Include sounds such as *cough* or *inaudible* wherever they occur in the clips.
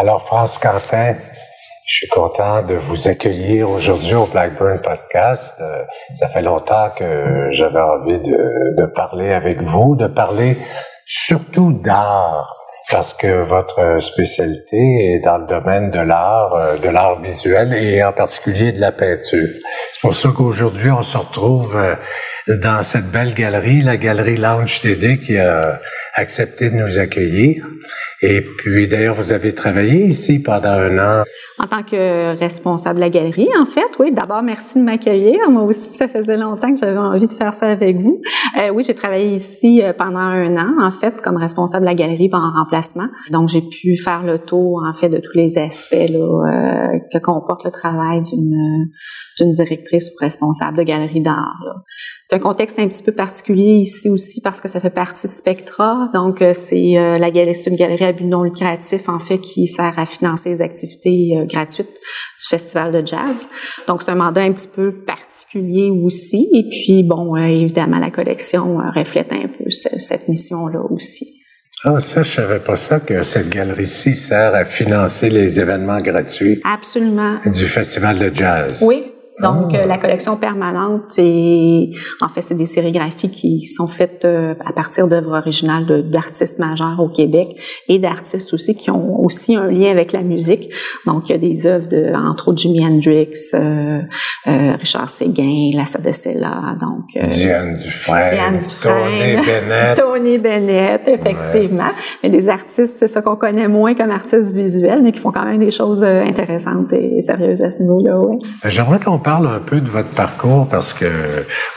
Alors, France Quentin, je suis content de vous accueillir aujourd'hui au Blackburn Podcast. Euh, ça fait longtemps que j'avais envie de, parler avec vous, de parler surtout d'art, parce que votre spécialité est dans le domaine de l'art, euh, de l'art visuel et en particulier de la peinture. C'est pour ça qu'aujourd'hui, on se retrouve euh, dans cette belle galerie, la galerie Lounge TD qui a accepté de nous accueillir. Et puis, d'ailleurs, vous avez travaillé ici pendant un an. En tant que responsable de la galerie, en fait, oui. D'abord, merci de m'accueillir. Moi aussi, ça faisait longtemps que j'avais envie de faire ça avec vous. Euh, oui, j'ai travaillé ici euh, pendant un an, en fait, comme responsable de la galerie en remplacement. Donc, j'ai pu faire le tour, en fait, de tous les aspects euh, que comporte le travail d'une directrice ou responsable de galerie d'art. C'est un contexte un petit peu particulier ici aussi parce que ça fait partie de Spectra. Donc, c'est la galerie, c'est une galerie but non lucratif en fait qui sert à financer les activités euh, gratuites du festival de jazz. Donc, c'est un mandat un petit peu particulier aussi. Et puis, bon, évidemment, la collection reflète un peu cette mission-là aussi. Ah, ça, je savais pas ça, que cette galerie-ci sert à financer les événements gratuits. Absolument. Du festival de jazz. Oui, donc, euh, la collection permanente, et en fait, c'est des sérigraphies qui sont faites euh, à partir d'œuvres originales d'artistes majeurs au Québec et d'artistes aussi qui ont aussi un lien avec la musique. Donc, il y a des œuvres de, entre autres, Jimi Hendrix, euh, Richard Séguin, Lassa de Sella, donc... Diane Dufresne, Diane Tony Bennett. *laughs* Tony Bennett, effectivement. Mais des artistes, c'est ça qu'on connaît moins comme artistes visuels, mais qui font quand même des choses intéressantes et sérieuses à ce niveau-là, ouais. J'aimerais qu'on parle un peu de votre parcours parce que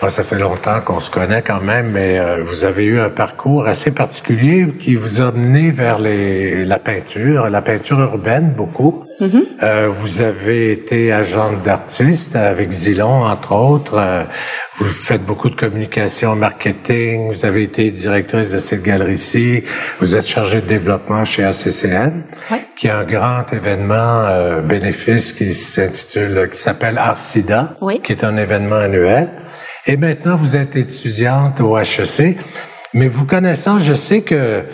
moi, ça fait longtemps qu'on se connaît quand même, mais euh, vous avez eu un parcours assez particulier qui vous a mené vers les, la peinture, la peinture urbaine beaucoup. Euh, vous avez été agente d'artiste avec Zilon, entre autres. Euh, vous faites beaucoup de communication, marketing. Vous avez été directrice de cette galerie-ci. Vous êtes chargée de développement chez ACCN, qui est un grand événement euh, bénéfice qui s'intitule, qui s'appelle Arcida, qui est un événement annuel. Et maintenant, vous êtes étudiante au HEC. Mais vous connaissant, je sais que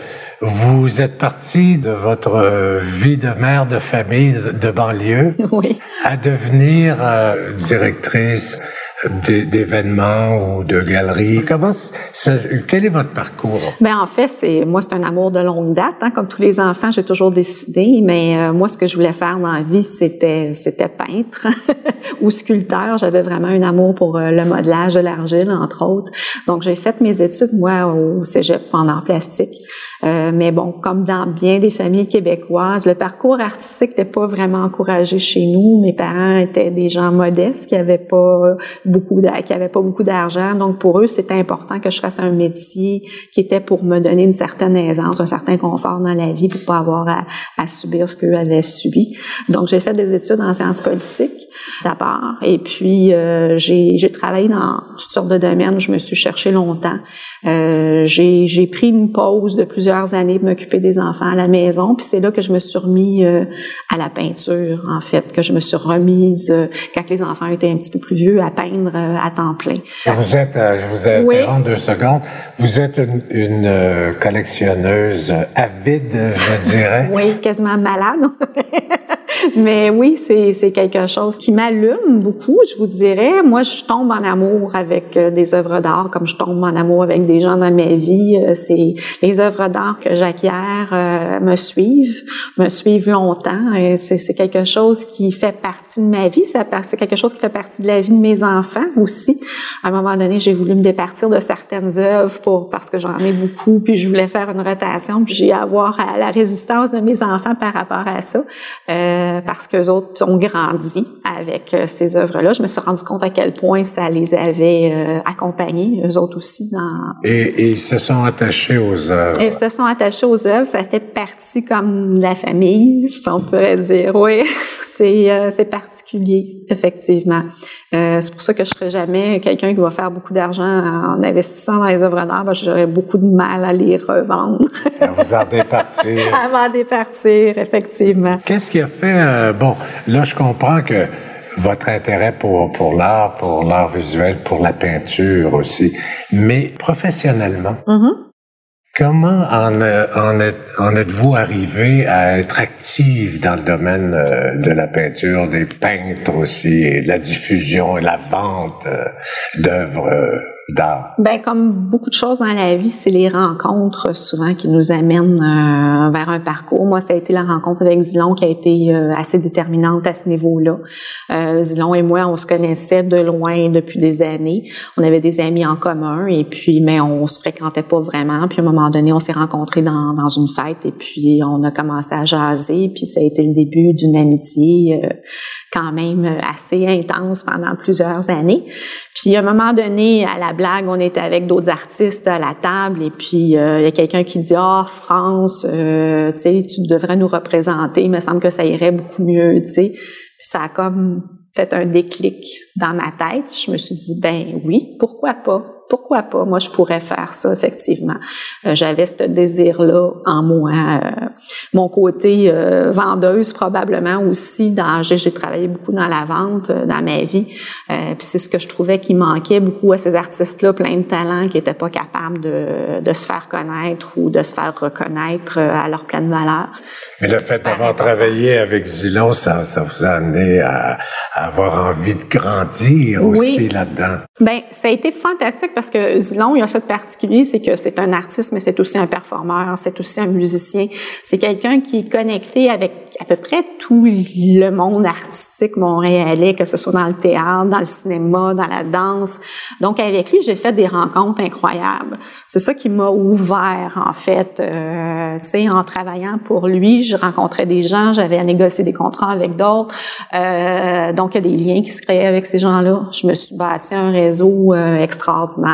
vous êtes partie de votre euh, vie de mère de famille de banlieue *laughs* à devenir euh, directrice d'événements ou de galeries. Comment ça, quel est votre parcours? Ben en fait, c'est moi c'est un amour de longue date. Hein, comme tous les enfants, j'ai toujours décidé. Mais euh, moi, ce que je voulais faire dans la vie, c'était c'était peintre *laughs* ou sculpteur. J'avais vraiment un amour pour euh, le modelage de l'argile, entre autres. Donc j'ai fait mes études moi au cégep en art plastique. Euh, mais bon, comme dans bien des familles québécoises, le parcours artistique n'était pas vraiment encouragé chez nous. Mes parents étaient des gens modestes qui avaient pas beaucoup, qui avaient pas beaucoup d'argent. Donc pour eux, c'était important que je fasse un métier qui était pour me donner une certaine aisance, un certain confort dans la vie, pour pas avoir à, à subir ce qu'eux avaient subi. Donc j'ai fait des études en sciences politiques d'abord, et puis euh, j'ai travaillé dans toutes sortes de domaines. Je me suis cherché longtemps. Euh, j'ai pris une pause de plusieurs années pour m'occuper des enfants à la maison, puis c'est là que je me suis remis euh, à la peinture, en fait, que je me suis remise, euh, quand les enfants étaient un petit peu plus vieux, à peindre euh, à temps plein. Vous êtes, je vous ai oui. deux secondes, vous êtes une, une collectionneuse avide, je dirais. oui, quasiment malade. *laughs* Mais oui, c'est quelque chose qui m'allume beaucoup, je vous dirais. Moi, je tombe en amour avec euh, des œuvres d'art comme je tombe en amour avec des gens dans ma vie. Euh, c'est les œuvres d'art que j'acquiers euh, me suivent, me suivent longtemps. C'est quelque chose qui fait partie de ma vie. C'est quelque chose qui fait partie de la vie de mes enfants aussi. À un moment donné, j'ai voulu me départir de certaines œuvres pour parce que j'en ai beaucoup, puis je voulais faire une rotation, puis j'ai avoir la résistance de mes enfants par rapport à ça. Euh, parce que autres ont grandi avec euh, ces œuvres-là. Je me suis rendu compte à quel point ça les avait euh, accompagnés, eux autres aussi. Dans... Et, ils se sont attachés aux œuvres. Ils se sont attachés aux œuvres. Ça fait partie comme de la famille, si on pourrait dire. Oui, *laughs* c'est c'est particulier, effectivement. C'est pour ça que je serais jamais quelqu'un qui va faire beaucoup d'argent en investissant dans les œuvres d'art. J'aurais beaucoup de mal à les revendre. à vous en départir. *laughs* Avant départir, effectivement. Qu'est-ce qui a fait euh, bon, là, je comprends que votre intérêt pour, pour l'art, pour l'art visuel, pour la peinture aussi, mais professionnellement, mm-hmm. Comment en, en, êtes, en êtes-vous arrivé à être active dans le domaine euh, de la peinture, des peintres aussi, et de la diffusion et la vente euh, d'œuvres ben comme beaucoup de choses dans la vie, c'est les rencontres souvent qui nous amènent euh, vers un parcours. Moi, ça a été la rencontre avec Zilon qui a été euh, assez déterminante à ce niveau-là. Euh, Zilon et moi, on se connaissait de loin depuis des années. On avait des amis en commun et puis, mais on se fréquentait pas vraiment. Puis à un moment donné, on s'est rencontrés dans, dans une fête et puis on a commencé à jaser. Puis ça a été le début d'une amitié euh, quand même assez intense pendant plusieurs années. Puis à un moment donné, à la on était avec d'autres artistes à la table et puis euh, il y a quelqu'un qui dit ah France, euh, tu sais, tu devrais nous représenter. Il me semble que ça irait beaucoup mieux, tu sais. Ça a comme fait un déclic dans ma tête. Je me suis dit ben oui, pourquoi pas pourquoi pas? Moi, je pourrais faire ça, effectivement. Euh, j'avais ce désir-là en moi. Euh, mon côté euh, vendeuse, probablement aussi. Dans, j'ai, travaillé beaucoup dans la vente dans ma vie. puis c'est ce que je trouvais qui manquait beaucoup à ces artistes-là, plein de talents, qui n'étaient pas capables de, de se faire connaître ou de se faire reconnaître à leur pleine valeur. Mais le fait d'avoir travaillé avec Zilon, ça, ça vous a amené à, avoir envie de grandir aussi là-dedans. Ben, ça a été fantastique parce que Zilon, il y a ça de particulier, c'est que c'est un artiste, mais c'est aussi un performeur, c'est aussi un musicien. C'est quelqu'un qui est connecté avec à peu près tout le monde artistique montréalais, que ce soit dans le théâtre, dans le cinéma, dans la danse. Donc, avec lui, j'ai fait des rencontres incroyables. C'est ça qui m'a ouvert, en fait, euh, tu sais, en travaillant pour lui je rencontrais des gens, j'avais à négocier des contrats avec d'autres. Euh, donc, il y a des liens qui se créaient avec ces gens-là. Je me suis bâti un réseau euh, extraordinaire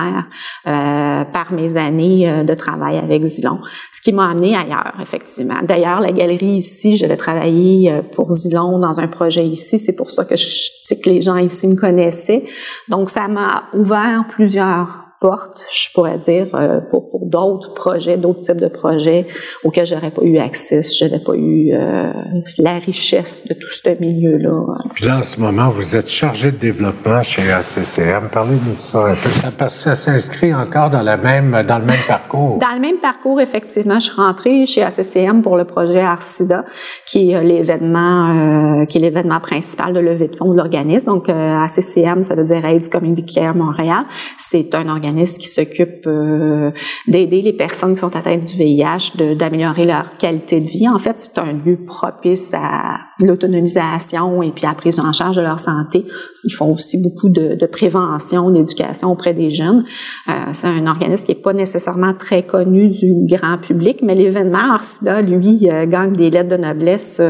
euh, par mes années euh, de travail avec Zilon, ce qui m'a amené ailleurs, effectivement. D'ailleurs, la galerie ici, j'avais travaillé euh, pour Zilon dans un projet ici. C'est pour ça que je que les gens ici me connaissaient. Donc, ça m'a ouvert plusieurs porte, je pourrais dire, euh, pour, pour d'autres projets, d'autres types de projets auxquels j'aurais pas eu accès si j'avais pas eu euh, la richesse de tout ce milieu-là. Puis là, en ce moment, vous êtes chargé de développement chez ACCM. Parlez-nous de ça un peu. Ça, ça s'inscrit encore dans, la même, dans le même parcours. Dans le même parcours, effectivement. Je suis rentrée chez ACCM pour le projet ARCIDA, qui est l'événement, euh, qui est l'événement principal de levée de fonds de l'organisme. Donc, ACCM, ça veut dire AIDS Community Care Montréal. C'est un organisme qui s'occupe euh, d'aider les personnes qui sont atteintes du VIH, d'améliorer leur qualité de vie. En fait, c'est un lieu propice à l'autonomisation et puis à la prise en charge de leur santé. Ils font aussi beaucoup de, prévention, d'éducation auprès des jeunes. Euh, c'est un organisme qui est pas nécessairement très connu du grand public, mais l'événement Arsida, lui, euh, gagne des lettres de noblesse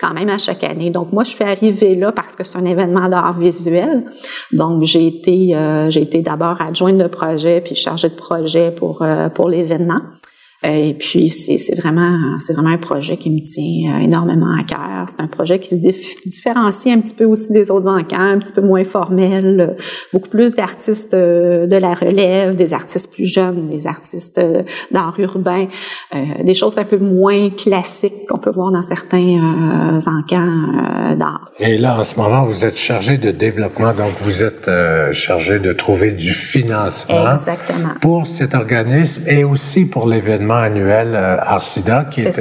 quand même à chaque année. Donc moi, je suis arrivée là parce que c'est un événement d'art visuel. Donc j'ai été, j'ai été d'abord adjointe de puis chargé de projet pour, euh, pour l'événement. Et puis c'est vraiment c'est vraiment un projet qui me tient euh, énormément à cœur. C'est un projet qui se différencie un petit peu aussi des autres encans, un petit peu moins formel, euh, beaucoup plus d'artistes euh, de la relève, des artistes plus jeunes, des artistes d'art urbain, des choses un peu moins classiques qu'on peut voir dans certains encans d'art. Et là en ce moment vous êtes chargé de développement, donc vous êtes chargé de trouver du financement Exactement. pour cet organisme et aussi pour l'événement annuel euh, Arcida, qui est,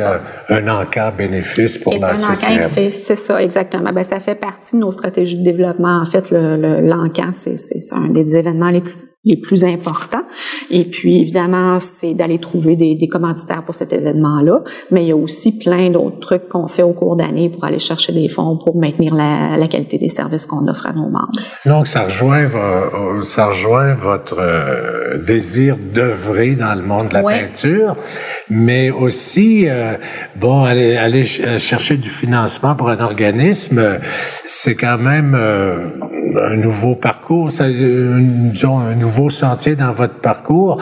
un, encart bénéfice pour la CCM. C'est ça, exactement. Ben, ça fait partie de nos stratégies de développement. En fait, l'encan, le, c'est un des événements les plus les plus importants. Et puis, évidemment, c'est d'aller trouver des, des, commanditaires pour cet événement-là. Mais il y a aussi plein d'autres trucs qu'on fait au cours d'année pour aller chercher des fonds pour maintenir la, la qualité des services qu'on offre à nos membres. Donc, ça rejoint, euh, ça rejoint votre euh, désir d'œuvrer dans le monde de la peinture, mais aussi, euh, bon, aller, aller chercher du financement pour un organisme, c'est quand même un nouveau parcours, ça, disons, un nouveau sentier dans votre parcours.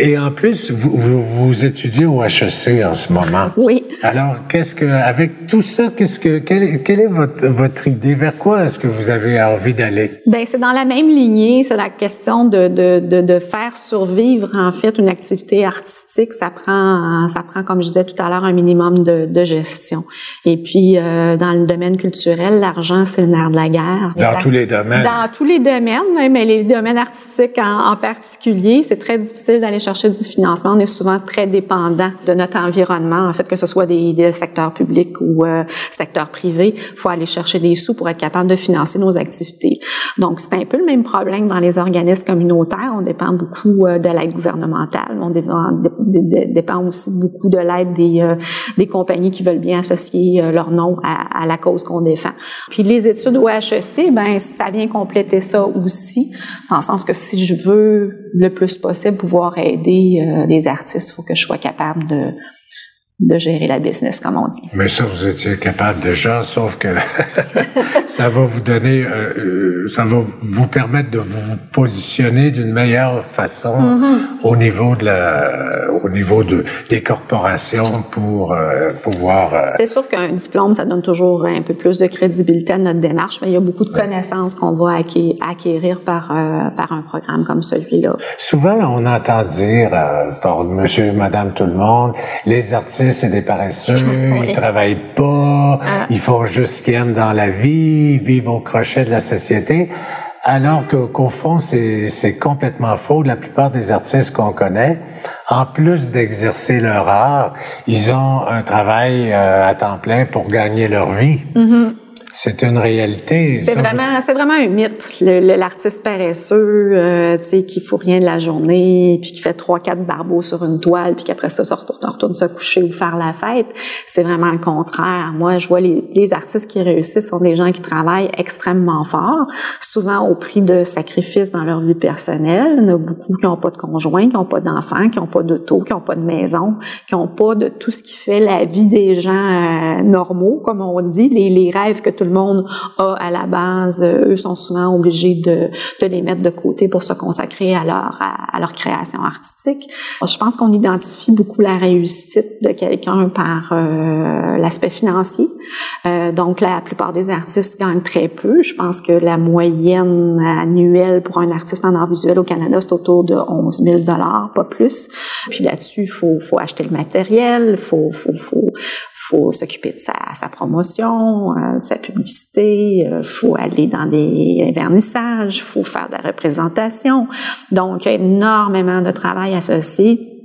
Et en plus, vous, vous, étudiez au HEC en ce moment. *laughs* Oui. Alors, qu'est-ce que, avec tout ça, qu'est-ce que, quelle, quelle, est votre, votre idée? Vers quoi est-ce que vous avez envie d'aller? Ben, c'est dans la même lignée. C'est la question de, de, de, de, faire survivre, en fait, une activité artistique. Ça prend, ça prend, comme je disais tout à l'heure, un minimum de, de gestion. Et puis, euh, dans le domaine culturel, l'argent, c'est le nerf de la guerre. Dans tous les domaines. Dans tous les domaines, mais les domaines artistiques en, en particulier, c'est très difficile d'aller chercher du financement, on est souvent très dépendant de notre environnement, en fait, que ce soit des, secteurs publics ou euh, secteur privé. Il faut aller chercher des sous pour être capable de financer nos activités. Donc, c'est un peu le même problème dans les organismes communautaires. On dépend beaucoup euh, de l'aide gouvernementale. On dépend, aussi beaucoup de l'aide des, euh, des compagnies qui veulent bien associer leur nom à, la cause qu'on défend. Puis les études au HEC, ben ça vient compléter ça aussi, dans le sens que si je veux le plus possible pouvoir aider euh, les artistes, il faut que je sois capable de de gérer la business, comme on dit. Mais ça, vous étiez capable déjà, sauf que *laughs* ça va vous donner, euh, euh, ça va vous permettre de vous positionner d'une meilleure façon mm-hmm. au niveau de la, au niveau de des corporations pour euh, pouvoir. Euh, C'est sûr qu'un diplôme, ça donne toujours un peu plus de crédibilité à notre démarche, mais il y a beaucoup de connaissances qu'on va acquérir par par un programme comme celui-là. Souvent, on entend dire par Monsieur, Madame, tout le monde, les artistes c'est des paresseux, *laughs* ils travaillent pas, ah. ils font juste ce qu'ils aiment dans la vie, ils vivent au crochet de la société. Alors qu'au fond, c'est complètement faux. La plupart des artistes qu'on connaît, en plus d'exercer leur art, ils ont un travail euh, à temps plein pour gagner leur vie. Mm-hmm. C'est une réalité. C'est vraiment, c'est vraiment un mythe. L'artiste paresseux, euh, tu sais, qui fout rien de la journée, puis qui fait trois, quatre barbeaux sur une toile, puis qu'après ça, se retourne, retourne se coucher ou faire la fête. C'est vraiment le contraire. Moi, je vois les, les artistes qui réussissent sont des gens qui travaillent extrêmement fort, souvent au prix de sacrifices dans leur vie personnelle. Il y en a beaucoup qui n'ont pas de conjoint, qui n'ont pas d'enfants, qui n'ont pas d'auto, qui n'ont pas de maison, qui n'ont pas de tout ce qui fait la vie des gens euh, normaux, comme on dit, les, les rêves que tout monde a à la base, eux sont souvent obligés de, les mettre de côté pour se consacrer à leur, à, leur création artistique. Je pense qu'on identifie beaucoup la réussite de quelqu'un par euh, l'aspect financier. Euh, donc, la plupart des artistes gagnent très peu. Je pense que la moyenne annuelle pour un artiste en art visuel au Canada, c'est autour de 11 000 dollars, pas plus. Puis là-dessus, il faut, faut acheter le matériel, faut, faut, faut, faut s'occuper de sa, sa promotion, euh, de sa publicité, euh, faut aller dans des vernissages, faut faire de la représentation. Donc, il énormément de travail associé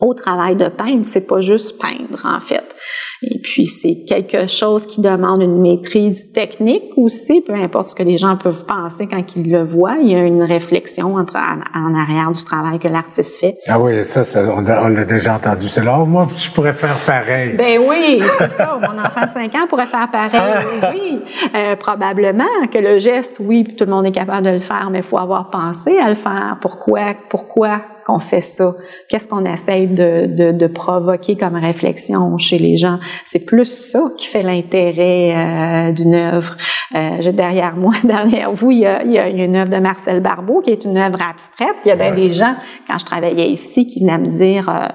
au travail de peindre. C'est pas juste peindre, en fait. Et puis, c'est quelque chose qui demande une maîtrise technique aussi, peu importe ce que les gens peuvent penser quand ils le voient. Il y a une réflexion entre, en, arrière du travail que l'artiste fait. Ah oui, ça, ça on, l'a déjà entendu. C'est là, moi, je pourrais faire pareil. Ben oui, c'est ça. Mon enfant de 5 ans pourrait faire pareil. Ah. Oui, euh, probablement que le geste, oui, tout le monde est capable de le faire, mais il faut avoir pensé à le faire. Pourquoi, pourquoi qu'on fait ça? Qu'est-ce qu'on essaye de, provoquer comme réflexion chez les gens? C'est plus ça qui fait l'intérêt euh, d'une œuvre. Euh, derrière moi, *laughs* derrière vous, il y, a, une œuvre de Marcel Barbeau qui est une œuvre abstraite. Il y a des gens, quand je travaillais ici, qui venaient me dire euh,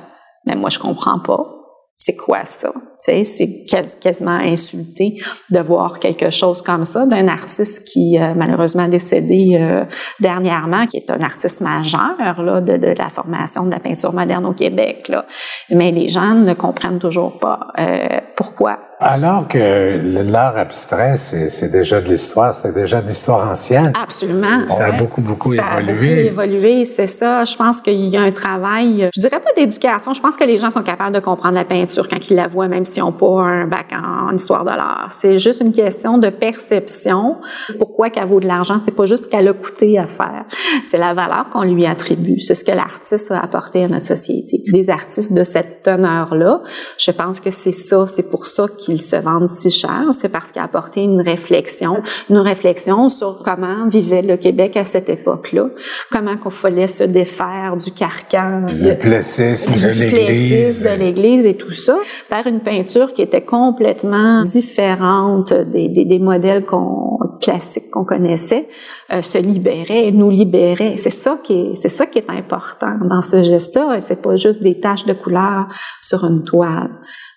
mais moi je comprends pas c'est quoi ça? C'est quasiment insulté de voir quelque chose comme ça d'un artiste qui euh, malheureusement décédé euh, dernièrement, qui est un artiste majeur là, de, de, la formation de la peinture moderne au Québec. Là. Mais les gens ne comprennent toujours pas euh, pourquoi alors que l'art abstrait, c'est déjà de l'histoire, c'est déjà de l'histoire ancienne. Absolument. Ça a beaucoup, beaucoup ça évolué. A beaucoup évolué, c'est ça. Je pense qu'il y a un travail, je dirais pas d'éducation, je pense que les gens sont capables de comprendre la peinture quand ils la voient, même s'ils n'ont pas un bac en, histoire de l'art. C'est juste une question de perception. Pourquoi qu'elle vaut de l'argent? C'est pas juste ce qu'elle a coûté à faire. C'est la valeur qu'on lui attribue. C'est ce que l'artiste a apporté à notre société. Des artistes de cette teneur-là, je pense que c'est ça, c'est pour ça qu'ils qu'ils se vendent si cher, c'est parce qu'il a apporté une réflexion, une réflexion sur comment vivait le Québec à cette époque-là, comment qu'on fallait se défaire du carcan, du plessisme de l'Église, de l'Église et tout ça, par une peinture qui était complètement différente des, modèles qu'on classiques qu'on connaissait, euh, se libérait, nous libérait. C'est ça qui est, c'est ça qui est important dans ce geste-là. C'est pas juste des taches de couleur sur une toile.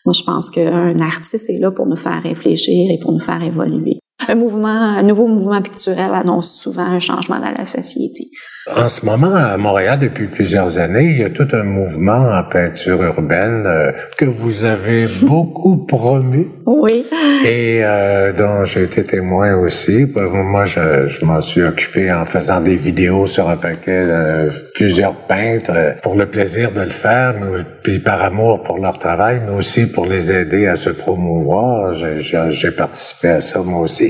Moi, je pense qu'un artiste est là pour nous faire réfléchir et pour nous faire évoluer. Un mouvement, un nouveau mouvement picturel annonce souvent un changement dans la société. En ce moment, à Montréal, depuis plusieurs années, il y a tout un mouvement en peinture urbaine euh, que vous avez *laughs* beaucoup promu. Oui. Et euh, dont j'ai été témoin aussi. Moi, je, je m'en suis occupé en faisant des vidéos sur un paquet de plusieurs peintres euh, pour le plaisir de le faire, mais puis par amour pour leur travail, mais aussi pour les aider à se promouvoir. J'ai participé à ça moi aussi.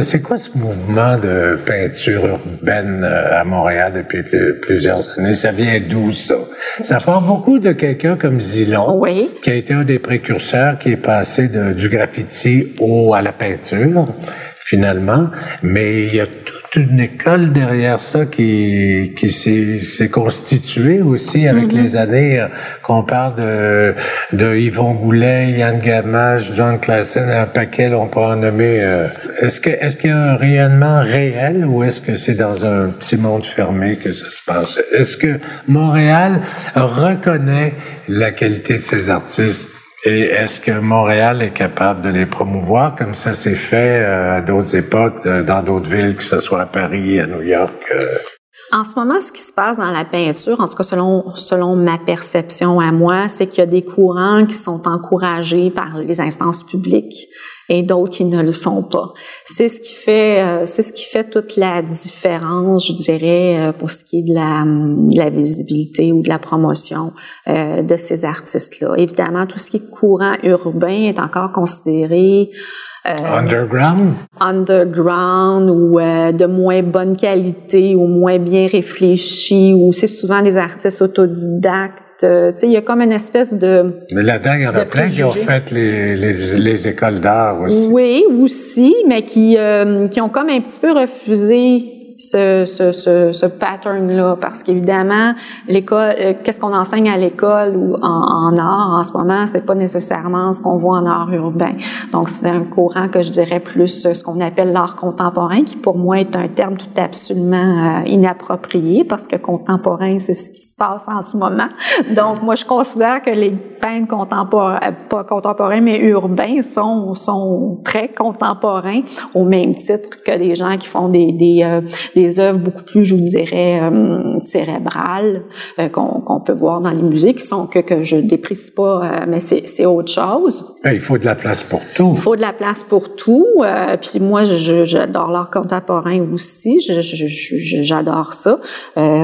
C'est quoi ce mouvement de peinture urbaine à Montréal? depuis plusieurs années? Ça vient d'où ça? Ça part beaucoup de quelqu'un comme Zilon, qui a été un des précurseurs qui est passé de, du graffiti au, à la peinture finalement, mais il y a une école derrière ça qui, qui s'est constituée aussi avec mm-hmm. les années. Euh, qu'on parle de, de Yvon Goulet, Yann Gamache, John Classen, un paquet, on peut en nommer. Euh, est-ce que est-ce qu'il y a un rayonnement réel ou est-ce que c'est dans un petit monde fermé que ça se passe? Est-ce que Montréal reconnaît la qualité de ses artistes? Et est-ce que Montréal est capable de les promouvoir comme ça s'est fait euh, à d'autres époques, euh, dans d'autres villes, que ce soit à Paris, à New York? En ce moment, ce qui se passe dans la peinture, en tout cas selon, selon ma perception à moi, c'est qu'il y a des courants qui sont encouragés par les instances publiques et d'autres qui ne le sont pas. C'est ce qui fait, euh, c'est ce qui fait toute la différence, je dirais, euh, pour ce qui est de la, de la visibilité ou de la promotion euh, de ces artistes-là. Évidemment, tout ce qui est courant urbain est encore considéré underground? Underground ou euh, de moins bonne qualité ou moins bien réfléchi ou c'est souvent des artistes autodidactes. Euh, tu sais, il y a comme une espèce de... Mais là-dedans, il y en a plein qui ont fait les, les, les écoles d'art aussi. Oui, aussi, mais qui, qui ont comme un petit peu refusé ce, ce, ce, ce pattern-là, parce qu'évidemment, l'école, euh, qu'est-ce qu'on enseigne à l'école ou en, art en ce moment, c'est pas nécessairement ce qu'on voit en art urbain. Donc, c'est un courant que je dirais plus ce qu'on appelle l'art contemporain, qui pour moi est un terme tout absolument euh, inapproprié, parce que contemporain, c'est ce qui se passe en ce moment. *laughs* Donc, moi, je considère que les peintres contemporains, pas contemporains, mais urbains, sont, sont très contemporains, au même titre que des gens qui font des, des, euh, des œuvres beaucoup plus, je vous dirais, euh, cérébrales euh, qu'on peut voir dans les musées, qui sont que, que je déprécie pas, euh, mais c'est autre chose. Ben, il faut de la place pour tout. Il faut de la place pour tout. puis moi, j'adore l'art contemporain aussi. J'adore ça.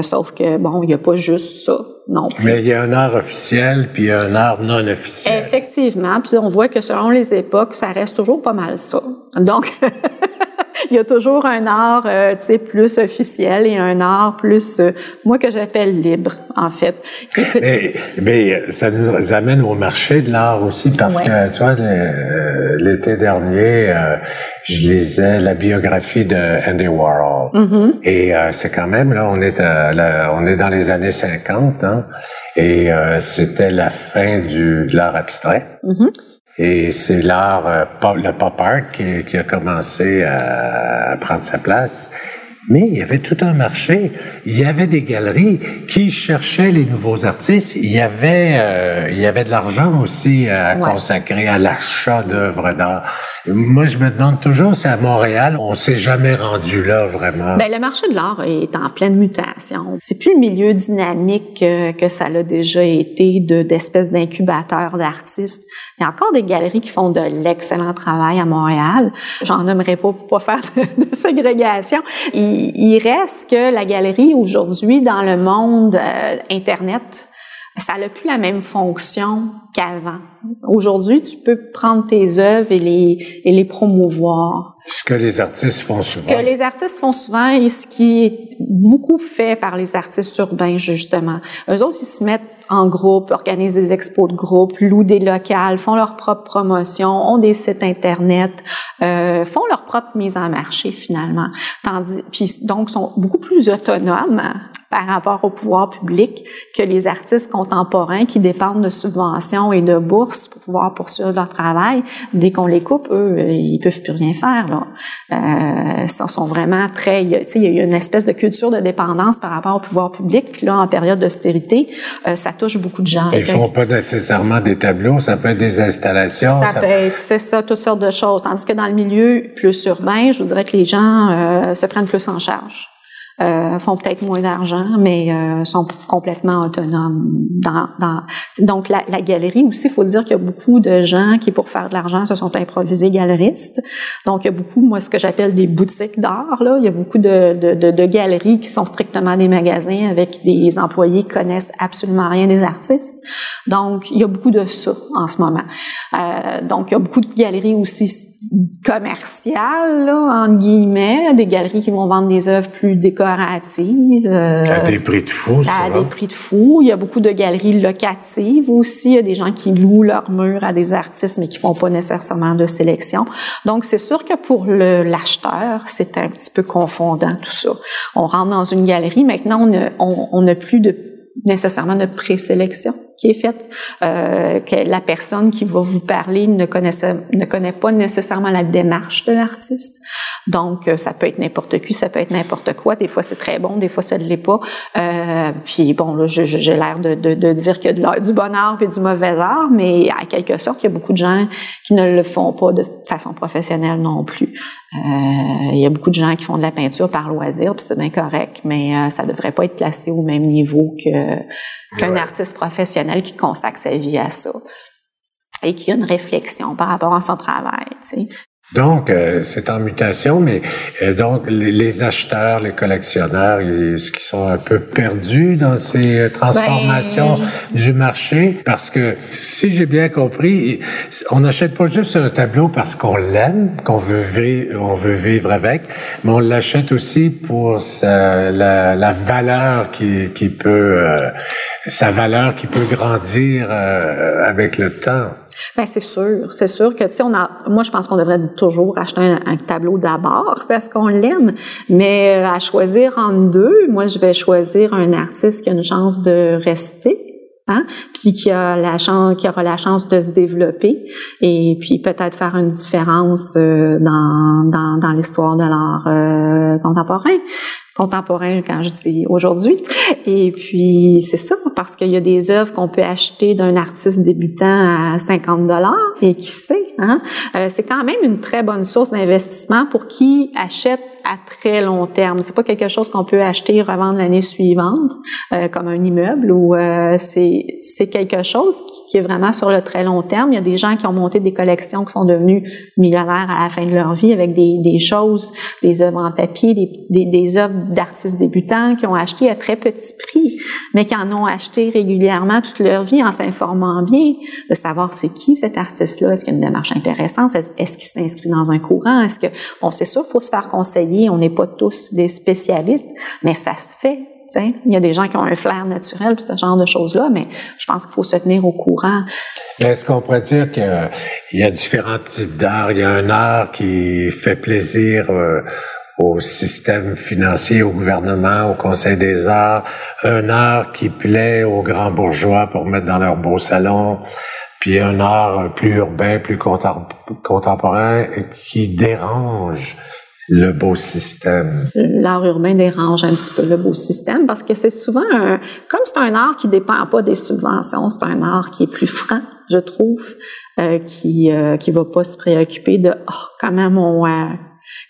sauf que, bon, il n'y a pas juste ça. Non plus. Mais il y a un art officiel, puis il y a un art non officiel. Effectivement. Puis on voit que selon les époques, ça reste toujours pas mal ça. Donc, *laughs* *laughs* il y a toujours un art, euh, tu sais, plus officiel et un art plus, euh, moi que j'appelle libre, en fait. Mais, mais, ça nous amène au marché de l'art aussi parce que, tu vois, euh, l'été dernier, je lisais la biographie de Andy Warhol. Mm-hmm. Et c'est quand même, là, on est, on est dans les années 50, hein, et c'était la fin du, de l'art abstrait. Mm-hmm. Et c'est l'art, euh, le pop art qui, qui, a commencé à prendre sa place. Mais il y avait tout un marché. Il y avait des galeries qui cherchaient les nouveaux artistes. Il y avait, euh, il y avait de l'argent aussi à consacrer à l'achat d'œuvres d'art. Moi, je me demande toujours si à Montréal, on s'est jamais rendu là vraiment. Ben, le marché de l'art est en pleine mutation. C'est plus le milieu dynamique que, que ça l'a déjà été de d'espèces d'incubateurs d'artistes. Il y a encore des galeries qui font de l'excellent travail à Montréal. J'en nommerai pas pour pas faire de, de ségrégation il, reste que la galerie aujourd'hui dans le monde euh, Internet, ça n'a plus la même fonction qu'avant. Aujourd'hui, tu peux prendre tes œuvres et les, et les promouvoir. Ce que les artistes font souvent. Ce que les artistes font souvent et ce qui est beaucoup fait par les artistes urbains, justement. Eux autres, ils se mettent en groupe, organisent des expos de groupe, louent des locales, font leur propre promotion, ont des sites internet, euh, font leur propre mise en marché finalement. Tandis, puis donc sont beaucoup plus autonomes par rapport au pouvoir public que les artistes contemporains qui dépendent de subventions et de bourses pour pouvoir poursuivre leur travail. Dès qu'on les coupe, eux, ils peuvent plus rien faire. Là. Euh, ils sont vraiment très... Il y a une espèce de culture de dépendance par rapport au pouvoir public. Là, en période d'austérité, euh, ça touche beaucoup de gens. Ils font pas nécessairement des tableaux, ça peut être des installations. Ça, peut être, c'est ça, toutes sortes de choses. Tandis que dans le milieu plus urbain, je vous dirais que les gens euh, se prennent plus en charge. Euh, font peut-être moins d'argent, mais euh, sont complètement autonomes. Dans, dans... Donc, la, la, galerie aussi, il faut dire qu'il y a beaucoup de gens qui, pour faire de l'argent, se sont improvisés galeristes. Donc, il y a beaucoup, moi, ce que j'appelle des boutiques d'art. Là. Il y a beaucoup de, de, de, galeries qui sont strictement des magasins avec des employés qui connaissent absolument rien des artistes. Donc, il y a beaucoup de ça en ce moment. Euh, donc, il y a beaucoup de galeries aussi commerciales, là, entre guillemets, des galeries qui vont vendre des œuvres plus décoratives. Euh, à des prix de fou, À des prix de fou. Il y a beaucoup de galeries locatives aussi. Il y a des gens qui louent leurs murs à des artistes, mais qui font pas nécessairement de sélection. Donc, c'est sûr que pour l'acheteur, c'est un petit peu confondant tout ça. On rentre dans une galerie, maintenant, on n'a plus de nécessairement de présélection qui est faite, euh, que la personne qui va vous parler ne ne connaît pas nécessairement la démarche de l'artiste. Donc, euh, ça peut être n'importe qui, ça peut être n'importe quoi. Des fois, c'est très bon, des fois, ça ne l'est pas. Euh, puis, bon, là, j'ai l'air de, de, de, dire qu'il y a du bon art et du mauvais art, mais à quelque sorte, il y a beaucoup de gens qui ne le font pas de façon professionnelle non plus. Euh, il y a beaucoup de gens qui font de la peinture par loisir, puis c'est bien correct, mais euh, ça devrait pas être placé au même niveau que qu'un artiste professionnel qui consacre sa vie à ça et qui a une réflexion par rapport à son travail. Tu sais. Donc, euh, c'est en mutation, mais euh, donc les, acheteurs, les collectionneurs, est-ce qu'ils sont un peu perdus dans ces euh, transformations ben, du marché? Parce que si j'ai bien compris, on n'achète pas juste un tableau parce qu'on l'aime, qu'on veut vivre, on veut vivre avec, mais on l'achète aussi pour sa, la, la, valeur qui, qui peut, sa valeur qui peut grandir avec le temps. Ben c'est sûr, c'est sûr que tu sais on a moi je pense qu'on devrait toujours acheter un, tableau d'abord *laughs* parce qu'on l'aime, mais euh, à choisir entre deux, moi je vais choisir un artiste qui a une chance de rester Hein? puis qui a la chance, qui aura la chance de se développer et puis peut-être faire une différence euh, dans, dans, dans l'histoire de l'art euh, contemporain contemporain quand je dis aujourd'hui. Et puis c'est ça parce qu'il y a des œuvres qu'on peut acheter d'un artiste débutant à 50 dollars et qui sait, hein, euh, c'est quand même une très bonne source d'investissement pour qui achète à très long terme. C'est pas quelque chose qu'on peut acheter et revendre l'année suivante euh, comme un immeuble ou euh, c'est c'est quelque chose qui, est vraiment sur le très long terme. Il y a des gens qui ont monté des collections qui sont devenus millionnaires à la fin de leur vie avec des, des choses, des œuvres en papier, des, des, des œuvres d'artistes débutants qui ont acheté à très petit prix, mais qui en ont acheté régulièrement toute leur vie en s'informant bien de savoir c'est qui cet artiste-là, est-ce qu'il y a une démarche intéressante, est-ce qu'il s'inscrit dans un courant, est-ce que bon c'est sûr, faut se faire conseiller on n'est pas tous des spécialistes, mais ça se fait. Il y a des gens qui ont un flair naturel, ce genre de choses-là, mais je pense qu'il faut se tenir au courant. Est-ce qu'on pourrait dire qu'il y a différents types d'art? Il y a un art qui fait plaisir euh, au système financier, au gouvernement, au Conseil des arts, un art qui plaît aux grands bourgeois pour mettre dans leur beau salon, puis un art plus urbain, plus contemporain qui dérange le beau système. L'art urbain dérange un petit peu le beau système parce que c'est souvent un, comme c'est un art qui dépend pas des subventions, c'est un art qui est plus franc, je trouve, euh, qui euh, qui va pas se préoccuper de oh, comment mon euh,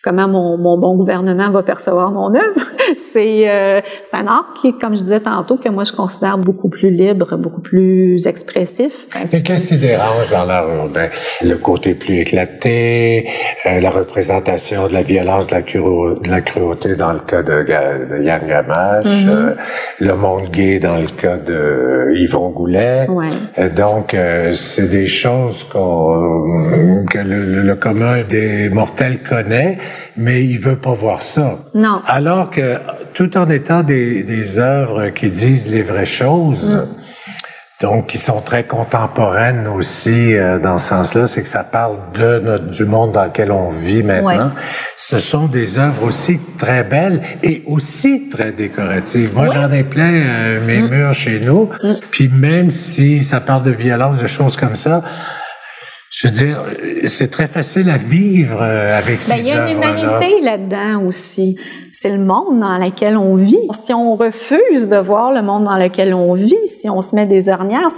comment mon, mon, bon gouvernement va percevoir mon œuvre. *laughs* c'est euh, c'est un art qui, comme je disais tantôt, que moi je considère beaucoup plus libre, beaucoup plus expressif. Mais qu'est-ce qui dérange dans l'art urbain? Le côté plus éclaté, euh, la représentation de la violence, de la, de la cruauté dans le cas de, de Yann Gamache, mm-hmm. euh, le monde gay dans le cas de Yvon Goulet. Ouais. donc c'est des choses qu'on que le, le commun des mortels connaît mais il veut pas voir ça. Non. Alors que tout en étant des, des œuvres qui disent les vraies choses, mm. donc qui sont très contemporaines aussi euh, dans ce sens-là, c'est que ça parle de notre, du monde dans lequel on vit maintenant. Ce sont des œuvres aussi très belles et aussi très décoratives. Moi, j'en ai plein euh, mes mm. murs chez nous. Mm. Puis même si ça parle de violence, de choses comme ça, je veux dire, c'est très facile à vivre euh, avec ces ben, Il y a une humanité là-dedans aussi. C'est le monde dans lequel on vit. Si on refuse de voir le monde dans lequel on vit, si on se met des ornières,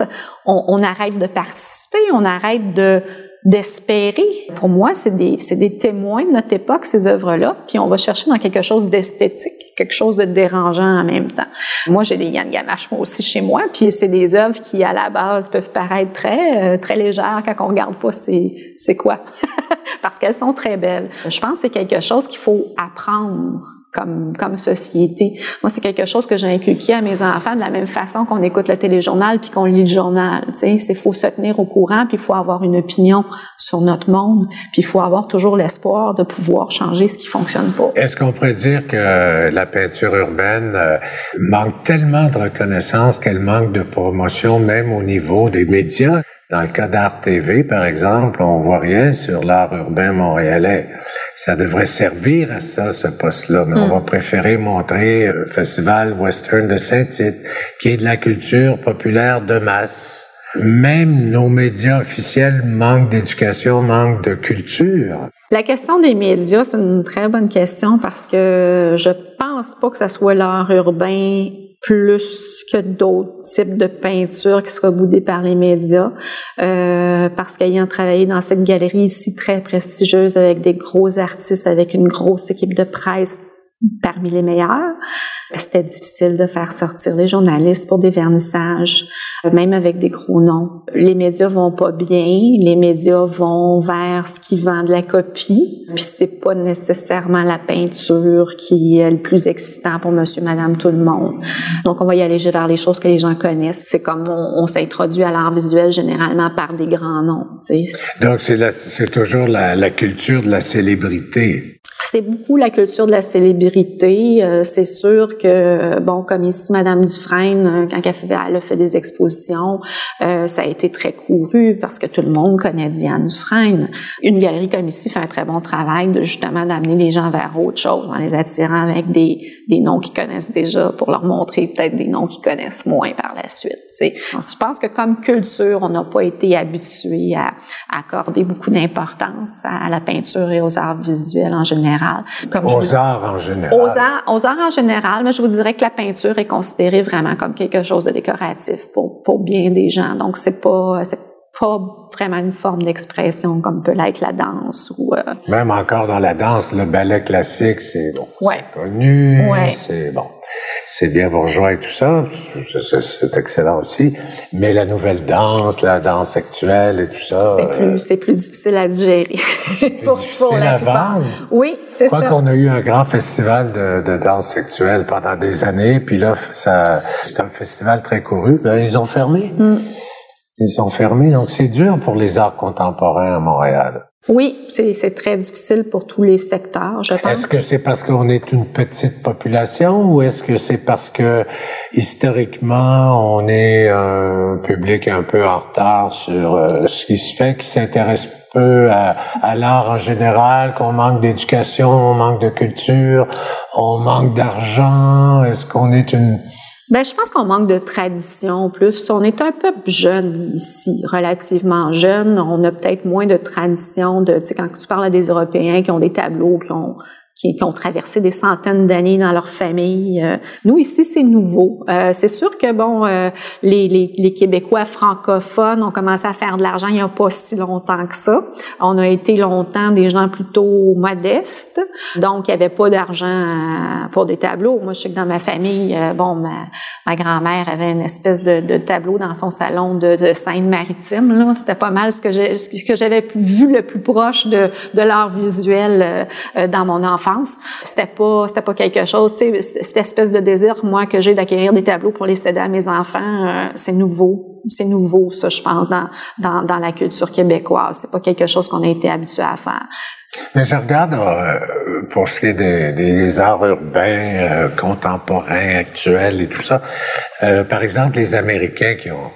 on, on arrête de participer, on arrête de d'espérer. Pour moi, c'est des, des témoins de notre époque, ces œuvres-là, puis on va chercher dans quelque chose d'esthétique, quelque chose de dérangeant en même temps. Moi, j'ai des Yann Gamache, moi aussi, chez moi, puis c'est des œuvres qui, à la base, peuvent paraître très, euh, très légères quand on regarde pas c'est quoi. *laughs* Parce qu'elles sont très belles. Je pense que c'est quelque chose qu'il faut apprendre comme, comme société. Moi, c'est quelque chose que j'ai inculqué à mes enfants de la même façon qu'on écoute le téléjournal puis qu'on lit le journal. Tu c'est faut se tenir au courant puis il faut avoir une opinion sur notre monde puis il faut avoir toujours l'espoir de pouvoir changer ce qui fonctionne pas. Est-ce qu'on pourrait dire que la peinture urbaine euh, manque tellement de reconnaissance qu'elle manque de promotion même au niveau des médias? Dans le cas d'Art TV, par exemple, on voit rien sur l'art urbain montréalais. Ça devrait servir à ça, ce poste-là, mais on hmm. va préférer montrer le Festival Western de Saint-Tite, qui est de la culture populaire de masse. Même nos médias officiels manquent d'éducation, manquent de culture. La question des médias, c'est une très bonne question parce que je pense pas que ce soit l'art urbain plus que d'autres types de peintures qui soient boudées par les médias. Euh, parce qu'ayant travaillé dans cette galerie ici très prestigieuse avec des gros artistes, avec une grosse équipe de presse parmi les meilleurs, c'était difficile de faire sortir les journalistes pour des vernissages, même avec des gros noms. Les médias vont pas bien, les médias vont vers ce qui vend de la copie, puis c'est pas nécessairement la peinture qui est le plus excitant pour monsieur, madame, tout le monde. Donc on va y aller vers les choses que les gens connaissent. C'est comme on, s'introduit à l'art visuel généralement par des grands noms. Donc c'est toujours la culture de la célébrité. C'est beaucoup la culture de la célébrité. Euh, c'est sûr que, euh, bon, comme ici, Madame Dufresne, euh, quand elle, fait, a fait des expositions, ça a été très couru parce que tout le monde connaît Diane Dufresne. Une galerie comme ici fait un très bon travail de justement d'amener les gens vers autre chose, en les attirant avec des, des noms qu'ils connaissent déjà pour leur montrer peut-être des noms qu'ils connaissent moins par la suite. Je pense que comme culture, on n'a pas été habitué à, accorder beaucoup d'importance à la peinture et aux arts visuels en général comme aux arts en général. Aux arts, aux arts en général, mais je vous dirais que la peinture est considérée vraiment comme quelque chose de décoratif pour, pour bien des gens. Donc, c'est pas, c'est pas vraiment une forme d'expression comme peut l'être la danse ou euh, même encore dans la danse le ballet classique c'est bon. Connu c'est bon c'est bien bourgeois et tout ça c'est excellent aussi. Mais la nouvelle danse la danse actuelle et tout ça c'est plus euh, c'est plus difficile à digérer. c'est *laughs* plus difficile à oui c'est ça. je crois qu'on a eu un grand festival de, de danse actuelle pendant des années puis là ça c'est un festival très couru. Ben, ils ont fermé. Mm. Ils sont fermés, donc c'est dur pour les arts contemporains à Montréal. Oui, c'est très difficile pour tous les secteurs, je pense. Est-ce que c'est parce qu'on est une petite population ou est-ce que c'est parce que historiquement on est un public un peu en retard sur euh, ce qui se fait, qui s'intéresse peu à, à l'art en général, qu'on manque d'éducation, on manque de culture, on manque d'argent? Est-ce qu'on est une ben, je pense qu'on manque de tradition. Plus, on est un peu jeune ici, relativement jeune. On a peut-être moins de tradition. De, tu sais, quand tu parles à des Européens qui ont des tableaux, qui ont qui, qui, ont traversé des centaines d'années dans leur famille. Euh, nous, ici, c'est nouveau. Euh, c'est sûr que, bon, euh, les, les, les, Québécois francophones ont commencé à faire de l'argent il n'y a pas si longtemps que ça. On a été longtemps des gens plutôt modestes, donc il n'y avait pas d'argent pour des tableaux. Moi, je sais que dans ma famille, bon, ma, ma grand-mère avait une espèce de, de, tableau dans son salon de, de Seine-Maritime. C'était pas mal ce que j'ai, ce que j'avais vu le plus proche de, de l'art visuel dans mon enfance c'était pas, c'était pas quelque chose, tu sais, cette espèce de désir, moi, que j'ai d'acquérir des tableaux pour les céder à mes enfants, euh, c'est nouveau. C'est nouveau, ça, je pense, dans, dans, dans la culture québécoise. C'est pas quelque chose qu'on a été habitué à faire. Mais je regarde euh, pour ce qui est des, arts urbains euh, contemporains, actuels et tout ça. par exemple, les Américains qui ont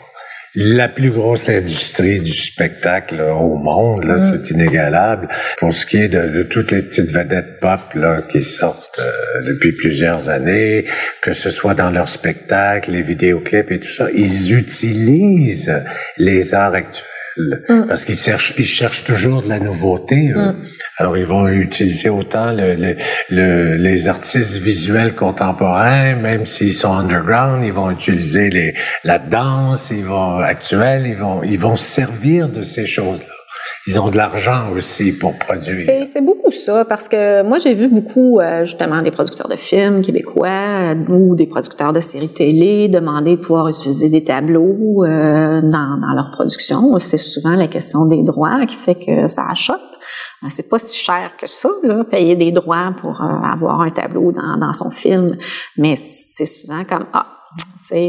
la plus grosse industrie du spectacle au monde, là, mm. c'est inégalable. Pour ce qui est de, toutes les petites vedettes pop là, qui sortent euh, depuis plusieurs années, que ce soit dans leurs spectacles, les vidéoclips et tout ça, ils utilisent les arts actuels Mm. parce qu'ils cherchent, ils cherchent toujours de la nouveauté. Mm. Alors ils vont utiliser autant le, le, les artistes visuels contemporains, même s'ils sont underground, ils vont utiliser les, la danse, ils vont actuelle, ils vont ils vont servir de ces choses-là. Ils ont de l'argent aussi pour produire. C'est beaucoup ça, parce que moi, j'ai vu beaucoup, euh, justement, des producteurs de films québécois euh, ou des producteurs de séries télé demander de pouvoir utiliser des tableaux euh, dans, dans leur production. C'est souvent la question des droits qui fait que ça achoppe. C'est pas si cher que ça, là, payer des droits pour avoir un tableau dans, dans son film, mais c'est souvent comme ah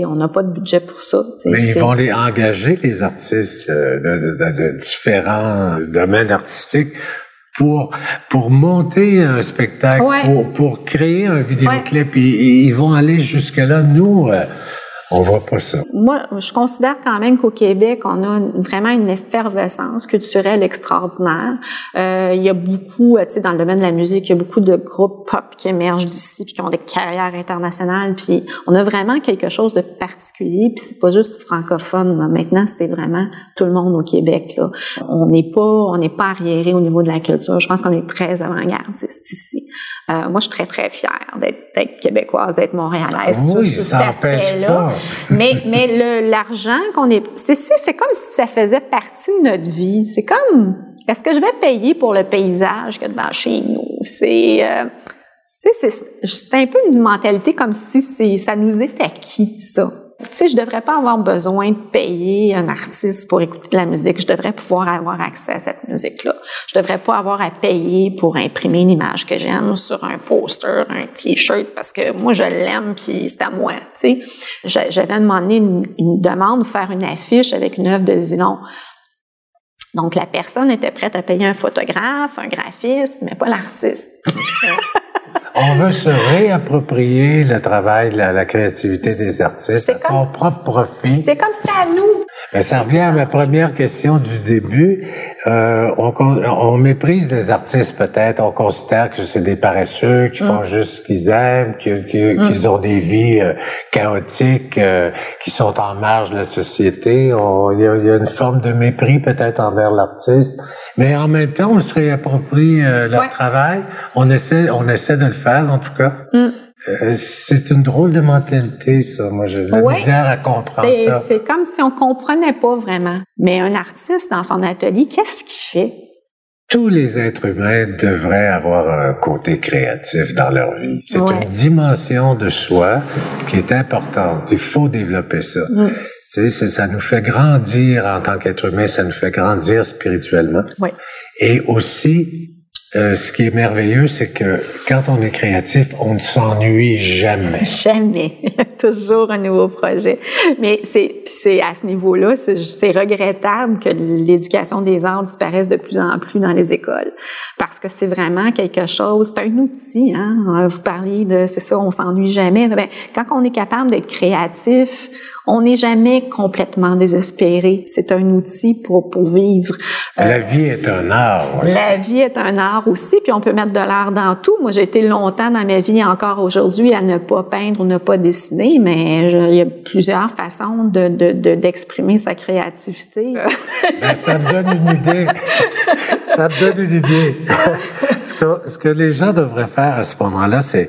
on n'a pas de budget pour ça. Mais ils vont les engager, les artistes de, de, de, différents domaines artistiques, pour pour monter un spectacle, pour, pour créer un vidéoclip. Ils, vont aller jusque là. Nous, euh, on voit pas ça. Moi, je considère quand même qu'au Québec, on a vraiment une effervescence culturelle extraordinaire. Euh, il y a beaucoup, tu sais, dans le domaine de la musique, il y a beaucoup de groupes pop qui émergent d'ici puis qui ont des carrières internationales. Puis on a vraiment quelque chose de particulier. Puis c'est pas juste francophone. Maintenant, c'est vraiment tout le monde au Québec. Là. On n'est pas, on n'est pas arriéré au niveau de la culture. Je pense qu'on est très avant-gardiste ici. Euh, moi, je suis très très fière d'être québécoise, d'être montréalaise. Oui, ça n'empêche pas *laughs* mais mais l'argent qu'on est, c'est c'est comme si ça faisait partie de notre vie. C'est comme, est-ce que je vais payer pour le paysage que devant chez nous? C'est euh, c'est un peu une mentalité comme si ça nous est acquis, ça. Tu sais, je devrais pas avoir besoin de payer un artiste pour écouter de la musique. Je devrais pouvoir avoir accès à cette musique-là. Je devrais pas avoir à payer pour imprimer une image que j'aime sur un poster, un t-shirt, parce que moi, je l'aime puis c'est à moi, tu sais. J'avais demandé une, demande, faire une affiche avec une œuvre de Zinon. Donc, la personne était prête à payer un photographe, un graphiste, mais pas l'artiste. *laughs* On veut se réapproprier le travail, la, la créativité des artistes à son propre profit. C'est comme c'était à nous. Mais ça revient à ma première question du début. Euh, on, on, méprise les artistes peut-être. On considère que c'est des paresseux qui font mm. juste ce qu'ils aiment, mm. qu'ils ont des vies euh, chaotiques, euh, qui sont en marge de la société. Il y, y, a une forme de mépris peut-être envers l'artiste. Mais en même temps, on se réapproprie euh, leur travail. On essaie, on essaie de le faire, en tout cas. Mm. Euh, c'est une drôle de mentalité, ça. Moi, j'ai la misère à comprendre ça. C'est comme si on comprenait pas vraiment. Mais un artiste, dans son atelier, qu'est-ce qu'il fait? Tous les êtres humains devraient avoir un côté créatif dans leur vie. C'est une dimension de soi qui est importante. Il faut développer ça. Mm. Tu sais, ça nous fait grandir en tant qu'être humain, ça nous fait grandir spirituellement. Et aussi, euh, ce qui est merveilleux, c'est que quand on est créatif, on ne s'ennuie jamais. *laughs* Jamais. *laughs* Toujours un nouveau projet. Mais c'est, c'est à ce niveau-là, c'est, regrettable que l'éducation des arts disparaisse de plus en plus dans les écoles. Parce que c'est vraiment quelque chose, c'est un outil, hein. Vous parliez de, c'est ça, on s'ennuie jamais. Ben, quand on est capable d'être créatif, on n'est jamais complètement désespéré. C'est un outil pour, pour vivre. La vie est un art aussi. La vie est un art aussi, puis on peut mettre de l'art dans tout. Moi, j'ai été longtemps dans ma vie, encore aujourd'hui, à ne pas peindre ou ne pas dessiner, mais il y a plusieurs façons de, de, d'exprimer sa créativité. *laughs* Ben, ça me donne une idée. ça me donne une idée. *laughs* ce, que, ce que les gens devraient faire à ce moment-là, c'est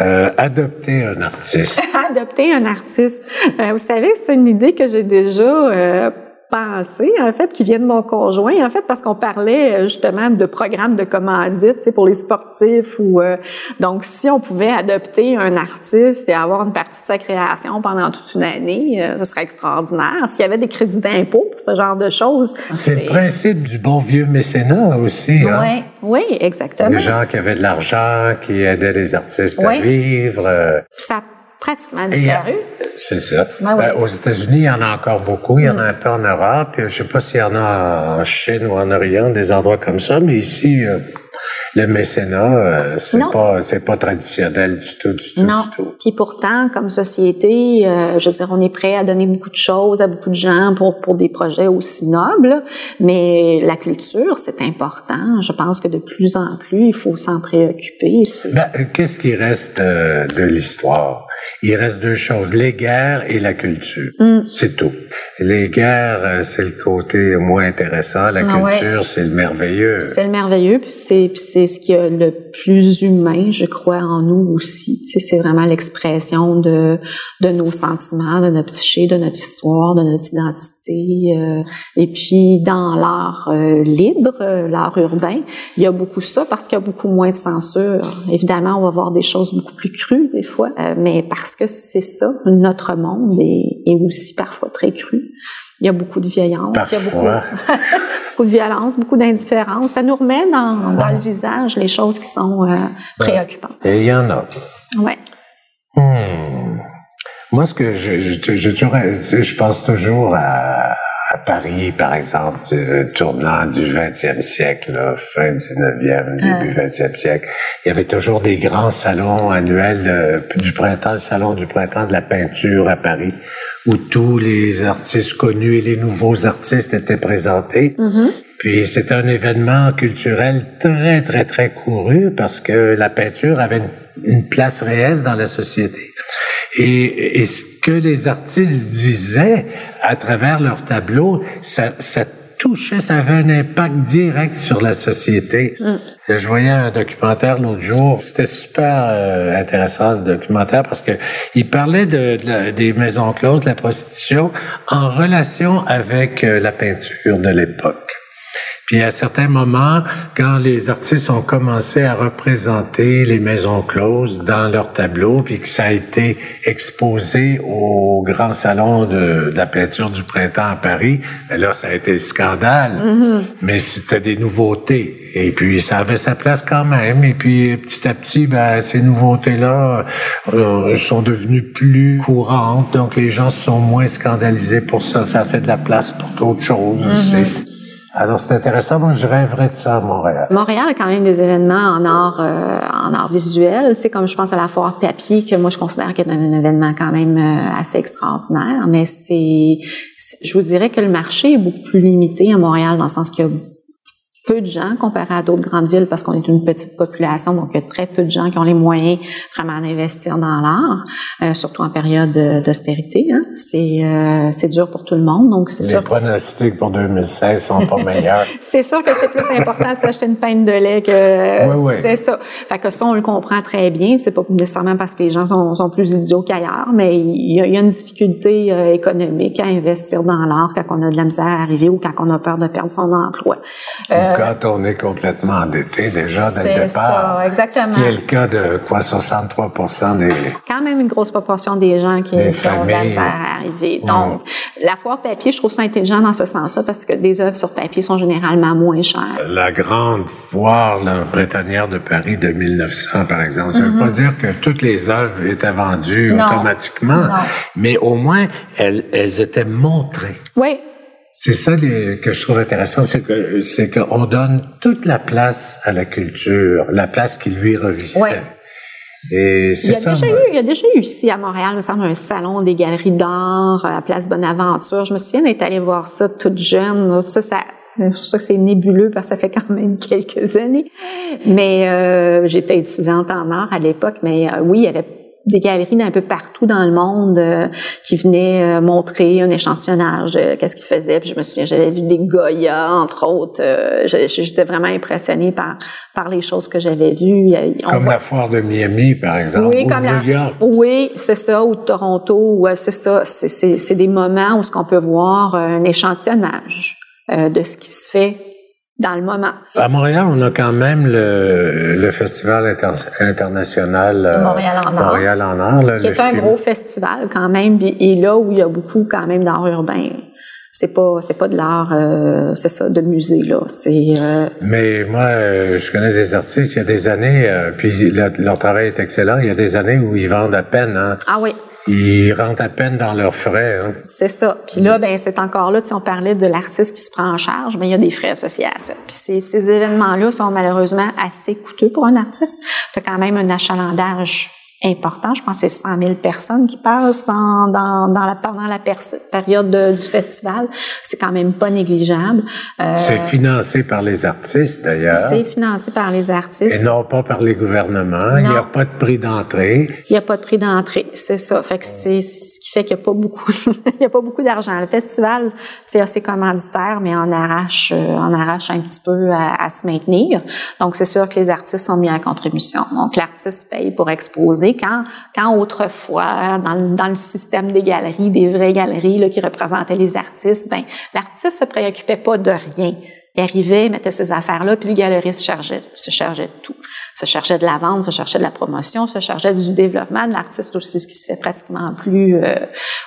euh, adopter un artiste. *laughs* adopter un artiste. Euh, vous savez, c'est une idée que j'ai déjà euh, pensée, en fait, qui vient de mon conjoint, en fait, parce qu'on parlait euh, justement de programmes de commandite, tu pour les sportifs ou euh, donc si on pouvait adopter un artiste et avoir une partie de sa création pendant toute une année, ce serait extraordinaire. S'il y avait des crédits d'impôt pour ce genre de choses. C'est le principe du bon vieux mécénat aussi. Hein? Oui, exactement. Les gens qui avaient de l'argent, qui aidaient les artistes à vivre. Ça pratiquement disparu. C'est ça. Ben, aux États-Unis, il y en a encore beaucoup. Il y en a un peu en Europe. Je sais pas s'il y en a en Chine ou en Orient, des endroits comme ça, mais ici, euh, le mécénat, euh, c'est pas c'est pas traditionnel du tout, du tout, non. du tout. Puis pourtant, comme société, euh, je veux dire, on est prêt à donner beaucoup de choses à beaucoup de gens pour pour des projets aussi nobles. Mais la culture, c'est important. Je pense que de plus en plus, il faut s'en préoccuper. Ben, Qu'est-ce qui reste de l'histoire? Il reste deux choses, les guerres et la culture. Mm. C'est tout. Les guerres, euh, c'est le côté moins intéressant. La ah culture, c'est le merveilleux. C'est le merveilleux, puis c'est, c'est ce qui a le plus humain, je crois, en nous aussi. Tu sais, c'est vraiment l'expression de, de nos sentiments, de notre psyché, de notre histoire, de notre identité Euh, et puis dans l'art euh, libre, euh, l'art urbain, il y a beaucoup ça parce qu'il y a beaucoup moins de censure. Évidemment, on va voir des choses beaucoup plus crues des fois, mais parce que c'est ça, notre monde est, est, aussi parfois très cru. Il y a beaucoup de violence, il y a beaucoup, *laughs* beaucoup de violence, beaucoup d'indifférence. Ça nous remet dans, dans, le visage les choses qui sont préoccupantes. Et il y en a. Ouais. Hmm. Moi, ce que je, je, je, je pense toujours à, à, Paris, par exemple, tournant du 20e siècle, là, fin 19e, début 20e siècle, il y avait toujours des grands salons annuels euh, du printemps, le salon du printemps de la peinture à Paris, où tous les artistes connus et les nouveaux artistes étaient présentés. Mm-hmm. Puis c'est un événement culturel très, très, très couru parce que la peinture avait une place réelle dans la société. Et, et, ce que les artistes disaient à travers leurs tableaux, ça, ça touchait, ça avait un impact direct sur la société. Mm. Je voyais un documentaire l'autre jour, c'était super euh, intéressant le documentaire parce que il parlait de, des maisons closes, de la prostitution en relation avec euh, la peinture de l'époque. Puis à certains moments, quand les artistes ont commencé à représenter les maisons closes dans leurs tableaux, puis que ça a été exposé au grand salon de, la peinture du printemps à Paris, ben là, ça a été scandale. Mm-hmm. Mais c'était des nouveautés. Et puis, ça avait sa place quand même. Et puis, petit à petit, ben, ces nouveautés-là euh, sont devenues plus courantes. Donc, les gens sont moins scandalisés pour ça. Ça fait de la place pour d'autres choses mm alors, c'est intéressant. Moi, je rêverais de ça à Montréal. Montréal a quand même des événements en art, euh, en art visuel. Tu sais, comme je pense à la foire papier, que moi, je considère y a un événement quand même euh, assez extraordinaire. Mais c'est, je vous dirais que le marché est beaucoup plus limité à Montréal dans le sens qu'il y a peu de gens comparé à d'autres grandes villes parce qu'on est une petite population, donc il y a très peu de gens qui ont les moyens vraiment d'investir dans l'art, euh, surtout en période d'austérité. Hein. C'est euh, c'est dur pour tout le monde, donc c'est sûr. Les pronostics pour 2016 sont pas meilleurs. *laughs* c'est sûr que c'est plus important d'acheter une pinte de lait que oui, oui. c'est ça. Fait que ça on le comprend très bien. C'est pas nécessairement parce que les gens sont, sont plus idiots qu'ailleurs, mais il y, a, il y, a, une difficulté euh, économique à investir dans l'art quand on a de la misère à arriver ou quand on a peur de perdre son emploi. Euh, quand on est complètement endetté déjà dès le départ. Ça, exactement. Ce qui est le cas de quoi 63 des quand même une grosse proportion des gens qui, des qui ont de à arriver. Donc la foire papier, je trouve ça intelligent dans ce sens-là parce que des œuvres sur papier sont généralement moins chères. La grande foire la prétanière de Paris de 1900 par exemple, ça ne veut pas mhm. dire que toutes les œuvres étaient vendues automatiquement, mais au moins elles, elles étaient montrées. Oui. C'est ça que je trouve intéressant, c'est que c'est qu'on donne toute la place à la culture, la place qui lui revient. Ouais. Et c'est ça. Déjà eu, il y a déjà eu ici à Montréal, me semble, un salon des galeries d'art à Place Bonaventure. Je me souviens d'être allée voir ça toute jeune. Ça, ça, c'est pour ça que c'est nébuleux parce que ça fait quand même *laughs* quelques années. Mais euh, j'étais étudiante en art à l'époque, mais euh, oui, il y avait des galeries d'un peu partout dans le monde euh, qui venaient euh, montrer un échantillonnage qu'est-ce qu'ils faisaient. Puis je me souviens, j'avais vu des Goya, entre autres. Euh, j'étais vraiment impressionnée par par les choses que j'avais vues. comme la foire de Miami, par exemple, oui, ou comme New York. Oui, c'est ça, ou de Toronto. Ouais, c'est ça. C'est des moments où ce qu'on peut voir un échantillonnage de ce qui se fait dans le moment. À Montréal, on a quand même le, le Festival international euh, Montréal en Art, Montréal en Art qui est un gros festival quand même, et là où il y a beaucoup quand même d'art urbain. C'est pas c'est pas de l'art, euh, c'est ça, de musée là. C'est. Euh, Mais moi, je connais des artistes. Il y a des années, puis leur, leur, travail est excellent. Il y a des années où ils vendent à peine. Hein. Ah oui ils rentrent à peine dans leurs frais. Hein. C'est ça. Puis là, ben c'est encore là, on parlait de l'artiste qui se prend en charge, ben il y a des frais associés à ça. Puis ces, événements-là sont malheureusement assez coûteux pour un artiste. Tu quand même un achalandage important. Je pense que c'est 100 000 personnes qui passent dans, dans, dans la, pendant la période du festival. C'est quand même pas négligeable. Euh, c'est financé par les artistes, d'ailleurs. C'est financé par les artistes. Et non pas par les gouvernements. Il n'y a pas de prix d'entrée. Il n'y a pas de prix d'entrée, c'est ça. Fait que c'est ce qui fait qu'il n'y a pas beaucoup, *laughs* il y a pas beaucoup d'argent. Le festival, c'est assez commanditaire, mais on arrache, euh, on arrache un petit peu à, à se maintenir. Donc, c'est sûr que les artistes sont mis à contribution. Donc, l'artiste paye pour exposer quand, quand autrefois, dans, le, dans le système des galeries, des vraies galeries là, qui représentaient les artistes, ben l'artiste se préoccupait pas de rien. Il arrivait, mettait ses affaires là, puis le galeriste chargeait, se chargeait de tout se chargeait de la vente, se chargeait de la promotion, se chargeait du développement de l'artiste aussi, ce qui se fait pratiquement plus euh,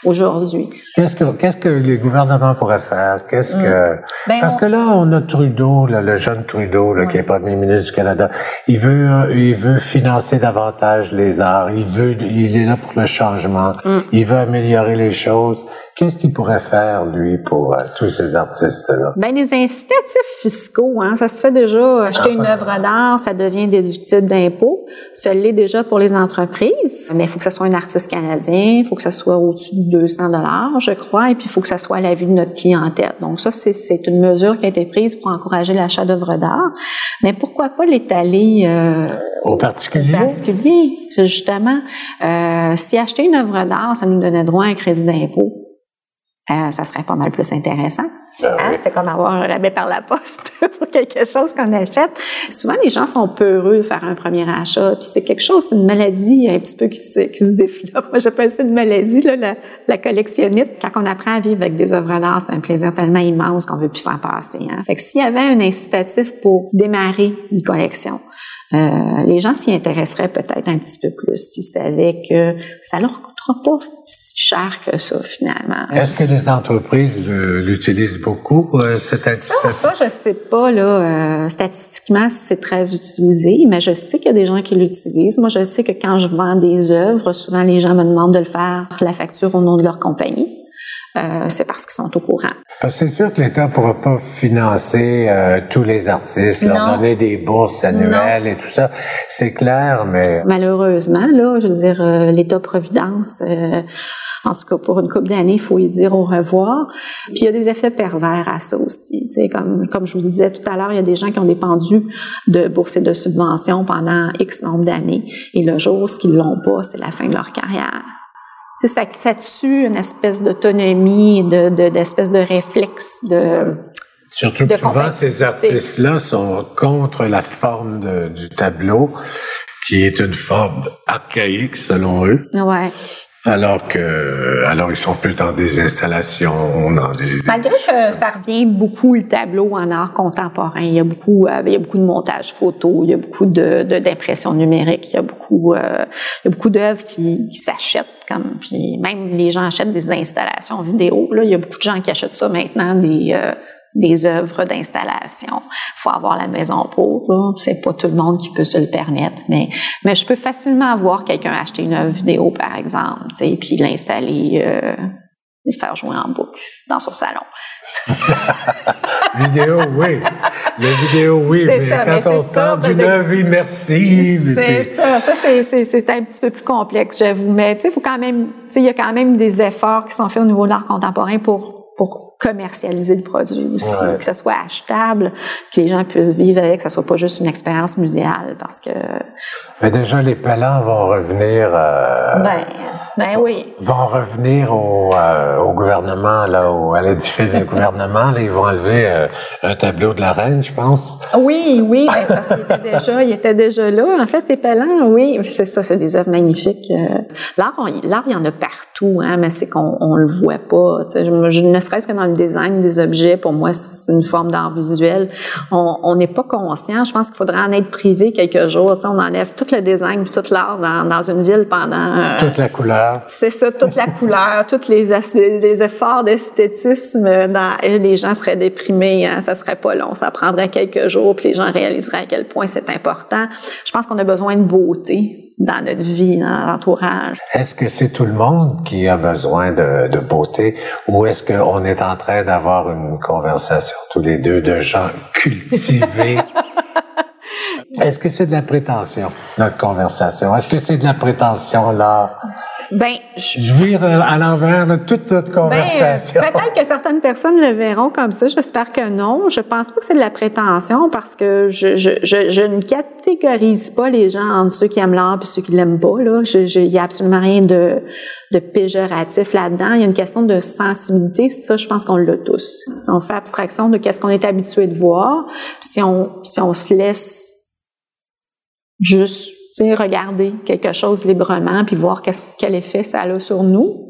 aujourd'hui. Qu'est-ce que qu'est-ce que les gouvernements pourraient faire? Qu'est-ce que mm. ben, parce que là on a Trudeau, le jeune Trudeau, là, qui est premier ministre du Canada, il veut euh, il veut financer davantage les arts, il veut il est là pour le changement, mm. il veut améliorer les choses. Qu'est-ce qu'il pourrait faire, lui, pour euh, tous ces artistes-là? Ben, les incitatifs fiscaux, hein, ça se fait déjà. Acheter une œuvre d'art, ça devient déductible d'impôts. Ça l'est déjà pour les entreprises. Mais il faut que ce soit un artiste canadien, il faut que ça soit au-dessus de 200 dollars, je crois, et puis il faut que ça soit à la vue de notre clientèle. Donc ça, c'est une mesure qui a été prise pour encourager l'achat d'œuvres d'art. Mais pourquoi pas l'étaler euh, aux particuliers? Aux particuliers, justement. Euh, si acheter une œuvre d'art, ça nous donnait droit à un crédit d'impôt euh, ça serait pas mal plus intéressant. Ben hein? C'est comme avoir un rabais par la poste *laughs* pour quelque chose qu'on achète. Souvent, les gens sont peureux de faire un premier achat, puis c'est quelque chose, une maladie un petit peu qui se, qui se développe. *laughs* Moi, j'appelle ça une maladie, là, la, la collectionnite. Quand on apprend à vivre avec des œuvres d'art, c'est un plaisir tellement immense qu'on veut plus s'en passer. Hein? Fait que s'il y avait un incitatif pour démarrer une collection, euh, les gens s'y intéresseraient peut-être un petit peu plus s'ils savaient que ça leur coûtera pas cher que ça finalement. Est-ce que les entreprises l'utilisent beaucoup euh, cette ça, ça, je sais pas là. Euh, statistiquement, c'est très utilisé, mais je sais qu'il y a des gens qui l'utilisent. Moi, je sais que quand je vends des œuvres, souvent les gens me demandent de le faire la facture au nom de leur compagnie. Euh, c'est parce qu'ils sont au courant. C'est sûr que l'État ne pourra pas financer euh, tous les artistes, leur donner des bourses annuelles et tout ça. C'est clair, mais... Malheureusement, là, je veux dire, euh, l'État-providence... En tout cas, pour une couple d'années, il faut y dire au revoir. Puis il y a des effets pervers à ça aussi. comme, comme je vous disais tout à l'heure, il y a des gens qui ont dépendu de bourses et de subventions pendant X nombre d'années. Et le jour, ce qu'ils l'ont pas, c'est la fin de leur carrière ça, ça tue une espèce d'autonomie, de, de, d'espèce de réflexe de Surtout que souvent, ces artistes-là sont contre la forme du tableau, qui est une forme archaïque selon eux. Ouais. Alors que, alors ils sont plus dans des installations, dans des. Malgré que ça revient beaucoup le tableau en art contemporain, il y a beaucoup, euh, il y a beaucoup de montage photo, il y a beaucoup de d'impression numérique, il y a beaucoup, euh, il y a beaucoup d'œuvres qui, s'achètent comme, puis même les gens achètent des installations vidéo. Là, il y a beaucoup de gens qui achètent ça maintenant, des euh, des œuvres d'installation. faut avoir la maison pour. C'est pas tout le monde qui peut se le permettre, mais mais je peux facilement voir quelqu'un acheter une œuvre vidéo par exemple, et puis l'installer, euh, et faire jouer en boucle dans son salon. *laughs* vidéo, oui. La vidéo, oui, mais quand on parle d'une œuvre immersive. C'est ça. Ça, c'est un petit peu plus complexe, j'avoue. Mais, il faut quand même, tu sais, il y a quand même des efforts qui sont faits au niveau de l'art contemporain pour pour commercialiser le produit aussi, que ça soit achetable, que les gens puissent vivre avec, que ça soit pas juste une expérience muséale, parce que. Mais déjà les palans vont revenir. Euh, ben, ben oui. Vont revenir au, euh, au gouvernement là, au, à l'édifice du gouvernement. Là, ils vont enlever euh, un tableau de la reine, je pense. Oui, oui, ben, parce qu'il était déjà, il était déjà là. En fait, palans, oui, c'est ça, c'est des œuvres magnifiques. L'art, l'art, il y en a partout, hein, mais c'est qu'on on le voit pas. Je, ne serait-ce que dans le design des objets, pour moi, c'est une forme d'art visuel. On n'est pas conscient. Je pense qu'il faudrait en être privé quelques jours. On enlève tout le design, tout l'art dans, dans une ville pendant... Euh, toute la couleur. C'est ça, toute la couleur, tous les, les efforts d'esthétisme. Dans, les gens seraient déprimés. Hein, ça serait pas long. Ça prendrait quelques jours, puis les gens réaliseraient à quel point c'est important. Je pense qu'on a besoin de beauté dans notre vie, dans l'entourage. Est-ce que c'est tout le monde qui a besoin de, de beauté ou est-ce qu'on est en train d'avoir une conversation tous les deux de gens cultivés? *laughs* est-ce que c'est de la prétention, notre conversation? Est-ce que c'est de la prétention, là? Ben, je, vire à l'envers de toute notre ben, conversation. Ben, peut-être que certaines personnes le verront comme ça. J'espère que non. Je pense pas que c'est de la prétention parce que je, je, je, je, ne catégorise pas les gens entre ceux qui aiment l'art et ceux qui l'aiment pas. Là, il y a absolument rien de, de péjoratif là-dedans. Il y a une question de sensibilité. Ça, je pense qu'on l'a tous. Si on fait abstraction de qu'est-ce qu'on est habitué de voir, si on si on se laisse juste regarder quelque chose librement puis voir quel effet ça a sur nous.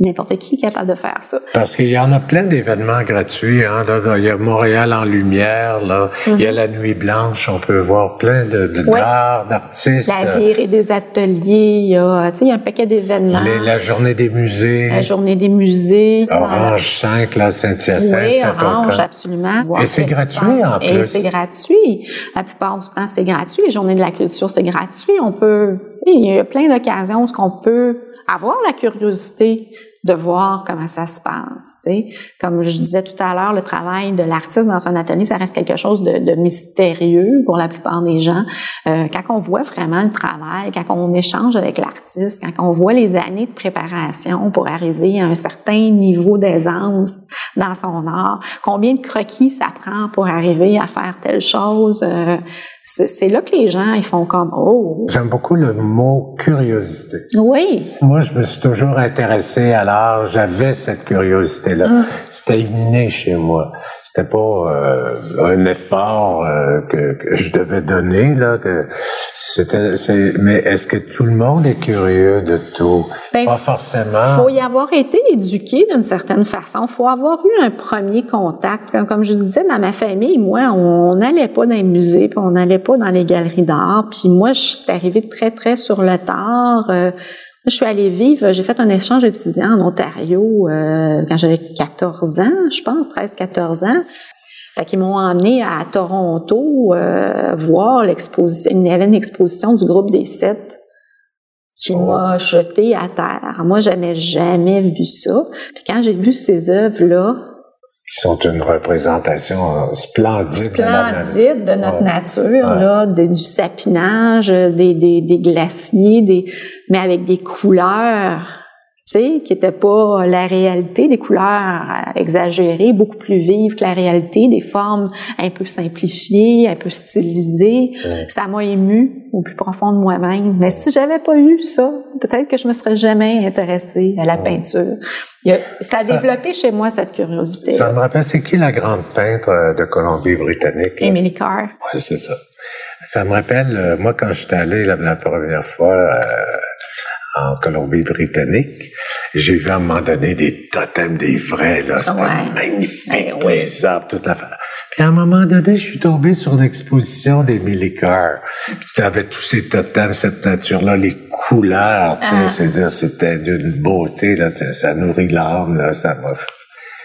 N'importe qui est capable de faire ça. Parce qu'il y en a plein d'événements gratuits. Hein. il y a Montréal en lumière, là. il y a mm-hmm. la Nuit Blanche, on peut voir plein de, d'art, d'artistes. La virée des ateliers, il y a, il y a un paquet d'événements. la Journée des musées. La Journée des musées. Orange 5, la Saint-Hyacinthe, oui, Orange, absolument. Et c'est gratuit en plus. Et c'est gratuit. La plupart du temps, c'est gratuit. Les Journées de la culture, c'est gratuit. On peut, il y a plein d'occasions où on peut avoir la curiosité de voir comment ça se passe. sais. Comme je disais tout à l'heure, le travail de l'artiste dans son atelier, ça reste quelque chose de, de mystérieux pour la plupart des gens. Euh, quand on voit vraiment le travail, quand on échange avec l'artiste, quand on voit les années de préparation pour arriver à un certain niveau d'aisance dans son art, combien de croquis ça prend pour arriver à faire telle chose, euh, c'est là que les gens ils font comme oh. J'aime beaucoup le mot curiosité. Oui. Moi, je me suis toujours intéressé à l'art. J'avais cette curiosité là. Mm. C'était inné chez moi. C'était pas euh, un effort euh, que, que, je devais donner là. Que c'était. Mais est-ce que tout le monde est curieux de tout? Ben, Pas forcément. Faut y avoir été éduqué d'une certaine façon. Faut avoir eu un premier contact. Comme, je disais dans ma famille, moi, on n'allait pas dans les musées, puis on n'allait pas dans les galeries d'art. Puis moi, je suis arrivée très très sur le tard. Euh, je suis allée vivre, j'ai fait un échange étudiant en Ontario euh, quand j'avais 14 ans, je pense, 13-14 ans. Fait qu'ils m'ont emmené à Toronto euh, voir l'exposition. Il y avait une exposition du groupe des sept qui oh. m'a jeté à terre. Moi, j'avais jamais vu ça. Puis quand j'ai vu ces œuvres-là, qui sont une représentation splendide, splendide de, notre nature, là, du sapinage, des, des, des glaciers, des, mais avec des couleurs sais, qui n'étaient pas la réalité, des couleurs exagérées, beaucoup plus vives que la réalité, des formes un peu simplifiées, un peu stylisées. Ça m'a ému au plus profond de moi-même. Mais si j'avais pas eu ça, peut-être que je me serais jamais intéressée à la peinture. ça a développé chez moi cette curiosité. Ça me rappelle, c'est qui la grande peintre euh, de Colombie-Britannique? Emily Carr. Oui, c'est ça. Ça me rappelle, euh, moi, quand j'étais allé la, première fois, euh, en Colombie-Britannique. J'ai vu à un moment donné des totems des vrais, là. C'était magnifique, ben les arbres, toute la Puis à un moment donné, je suis tombé sur l'exposition des Millicars. Puis avait tous ces totems, cette nature-là, les couleurs, tu sais, ah. dire, c'était d'une beauté, là, ça nourrit l'âme, là, ça m'a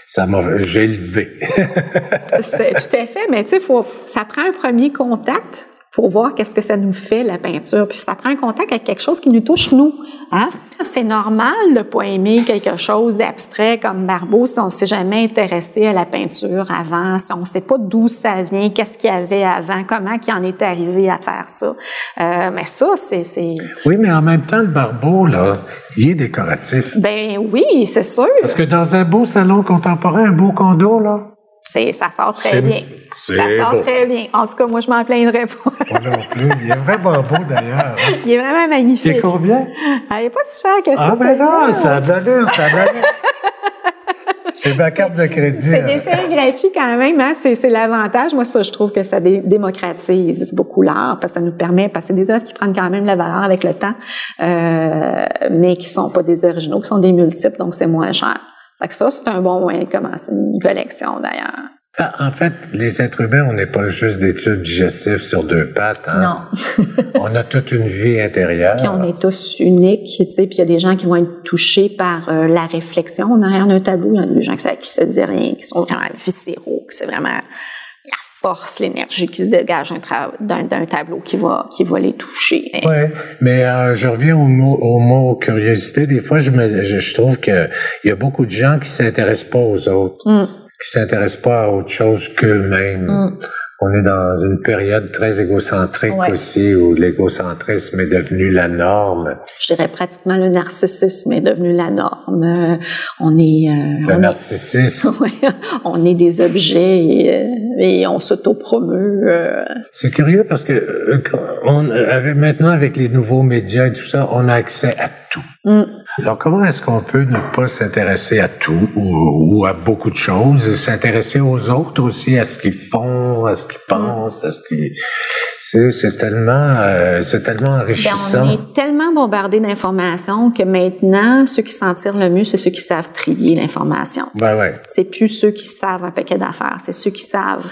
ça m'a j'ai levé. *laughs* tout à fait, mais tu sais, faut, ça prend un premier contact pour voir qu'est-ce que ça nous fait, la peinture. Puis ça prend un contact avec quelque chose qui nous touche, nous. Hein? C'est normal de pas aimer quelque chose d'abstrait comme Barbeau si on s'est jamais intéressé à la peinture avant, si on sait pas d'où ça vient, qu'est-ce qu'il y avait avant, comment il en est arrivé à faire ça. Euh, mais ça, c'est... Oui, mais en même temps, le Barbeau, là, il est décoratif. Ben oui, c'est sûr. Parce que dans un beau salon contemporain, un beau condo, là... C'est, ça sort très bien. Ça sort très bien. En tout cas, moi, je m'en plaindrais pas. moi non plus. Il est vraiment beau, d'ailleurs. Hein. Il est vraiment magnifique. Il est combien? Ah, il n'est pas si cher que ça. Ah, ben non, ça a de ça a de C'est ma carte de crédit. C'est des sérigraphies quand même, hein? c'est, l'avantage. Moi, ça, je trouve que ça démocratise beaucoup l'art parce que ça nous permet, parce que c'est des œuvres qui prennent quand même la valeur avec le temps, euh, mais qui sont pas des originaux, qui sont des multiples, donc c'est moins cher. Fait que ça, c'est un bon moyen de commencer une collection d'ailleurs. Ah, en fait, les êtres humains, on n'est pas juste des tubes digestifs sur deux pattes. Hein? Non. *laughs* on a toute une vie intérieure. Puis on est tous uniques, tu sais. Puis il y a des gens qui vont être touchés par euh, la réflexion derrière un tableau. Il y a des gens qui, se disent rien, qui sont vraiment viscéraux, que c'est vraiment la force, l'énergie qui se dégage d'un tableau qui va qui va les toucher. Oui, mais euh, je reviens au mot, au mot curiosité. Des fois, je, me, je, trouve que il y a beaucoup de gens qui s'intéressent pas aux autres. Mm qui s'intéressent pas à autre chose qu'eux-mêmes. Mm. On est dans une période très égocentrique aussi, où l'égocentrisme est devenu la norme. Je dirais pratiquement le narcissisme est devenu la norme. Euh, on est... Euh, le narcissisme. *laughs* on est des objets et, euh, et on s'autopromeut. C'est curieux parce que on, avait, maintenant, avec les nouveaux médias et tout ça, on a accès à tout. Mm. Alors, comment est-ce qu'on peut ne pas s'intéresser à tout ou, à beaucoup de choses, s'intéresser aux autres aussi, à ce qu'ils font, à ce qu'ils pensent, à ce qu'ils... C'est tellement, euh, c'est tellement enrichissant. On est tellement bombardé d'informations que maintenant, ceux qui s'en tirent le mieux, c'est ceux qui savent trier l'information. Ben ouais. C'est plus ceux qui savent un paquet d'affaires, c'est ceux qui savent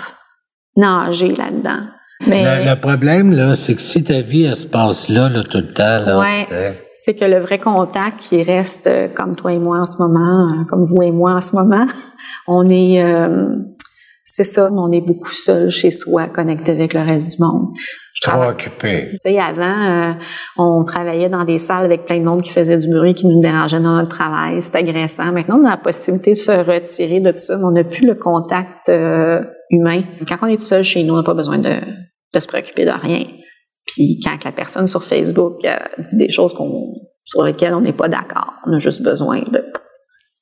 nager là-dedans. Mais le, problème là, c'est que si ta vie elle se passe là, là tout le temps, là, ouais, c'est que le vrai contact qui reste euh, comme toi et moi en ce moment, euh, comme vous et moi en ce moment, *laughs* on est euh, c'est ça, on est beaucoup seul chez soi, connecté avec le reste du monde. Trop occupé. Tu sais, avant, euh, on travaillait dans des salles avec plein de monde qui faisait du bruit, qui nous dérangeait dans notre travail. C'était agressant. Maintenant, on a la possibilité de se retirer de tout ça, mais on n'a plus le contact euh, humain. Quand on est tout seul chez nous, on n'a pas besoin de, de se préoccuper de rien. Puis quand la personne sur Facebook euh, dit des choses qu'on sur lesquelles on n'est pas d'accord, on a juste besoin de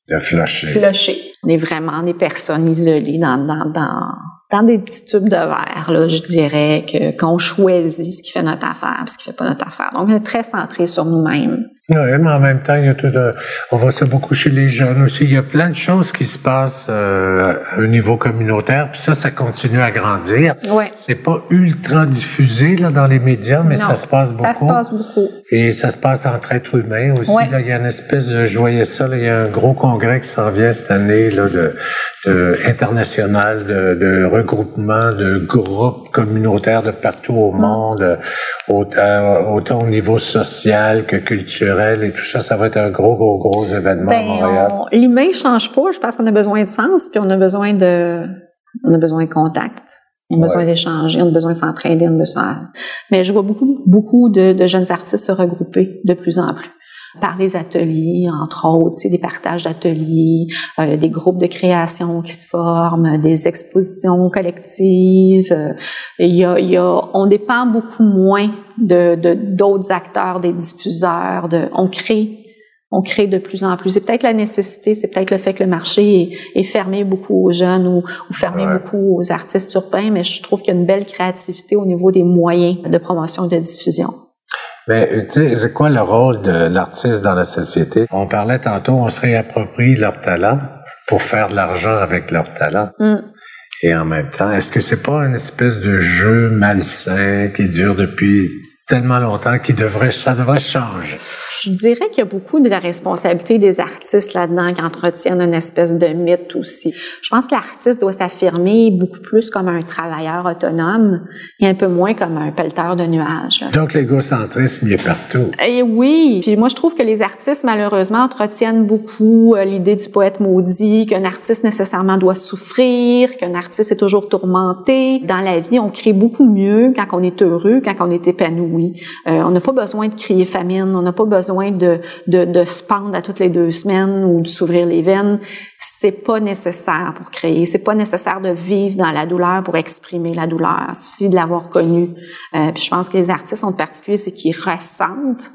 de flusher. Flusher. On est vraiment des personnes isolées dans, dans, dans, dans des petits tubes de verre, là, je dirais, que qu'on choisit ce qui fait notre affaire, ce qui fait pas notre affaire. Donc, on est très centré sur nous-mêmes. Oui, mais en même temps, il y a tout on voit ça beaucoup chez les jeunes aussi. Il y a plein de choses qui se passent euh, à un niveau communautaire, puis ça, ça continue à grandir. Ouais. C'est pas ultra diffusé là dans les médias, mais ça se passe beaucoup. Ça se passe beaucoup. Et ça se passe entre êtres humains aussi. Là, il y a une espèce de, je voyais ça, là, il y a un gros congrès qui s'en vient cette année là de, de international de, de regroupement de groupes communautaires de partout au mm. monde, autant, autant au niveau social que culturel et tout ça, ça va être un gros, gros, gros événement à ben, Montréal. L'humain change pas. Je pense qu'on a besoin de sens, puis on a besoin de, on a besoin de contact. On a besoin d'échanger, on a besoin de s'entraider, on a besoin. Mais je vois beaucoup, beaucoup de, de jeunes artistes se regrouper de plus en plus par les ateliers, entre autres, c'est des partages d'ateliers, euh, des groupes de création qui se forment, des expositions collectives. Euh, il y a, il y a, on dépend beaucoup moins de d'autres acteurs, des diffuseurs. De, on crée on crée de plus en plus. C'est peut-être la nécessité, c'est peut-être le fait que le marché est, fermé beaucoup aux jeunes ou, ou fermé beaucoup aux artistes urbains, mais je trouve qu'il y a une belle créativité au niveau des moyens de promotion et de diffusion. Mais tu sais, c'est quoi le rôle de l'artiste dans la société? On parlait tantôt, on se réapproprie leur talent pour faire de l'argent avec leur talent. Mm. Et en même temps, est-ce que c'est pas une espèce de jeu malsain qui dure depuis tellement longtemps qui devrait, ça devrait changer? Je dirais qu'il y a beaucoup de la responsabilité des artistes là-dedans qui entretiennent une espèce de mythe aussi. Je pense que l'artiste doit s'affirmer beaucoup plus comme un travailleur autonome et un peu moins comme un pelleteur de nuages. Donc l'égocentrisme il est partout. Et eh oui, puis moi je trouve que les artistes malheureusement entretiennent beaucoup euh, l'idée du poète maudit, qu'un artiste nécessairement doit souffrir, qu'un artiste est toujours tourmenté. Dans la vie, on crée beaucoup mieux quand on est heureux, quand on est épanoui. Euh, on n'a pas besoin de crier famine, on n'a pas besoin de, de, de se pendre à toutes les deux semaines ou de s'ouvrir les veines. C'est pas nécessaire pour créer. C'est pas nécessaire de vivre dans la douleur pour exprimer la douleur. Il suffit de l'avoir connue. Euh, puis je pense que les artistes en particulier, c'est qu'ils ressentent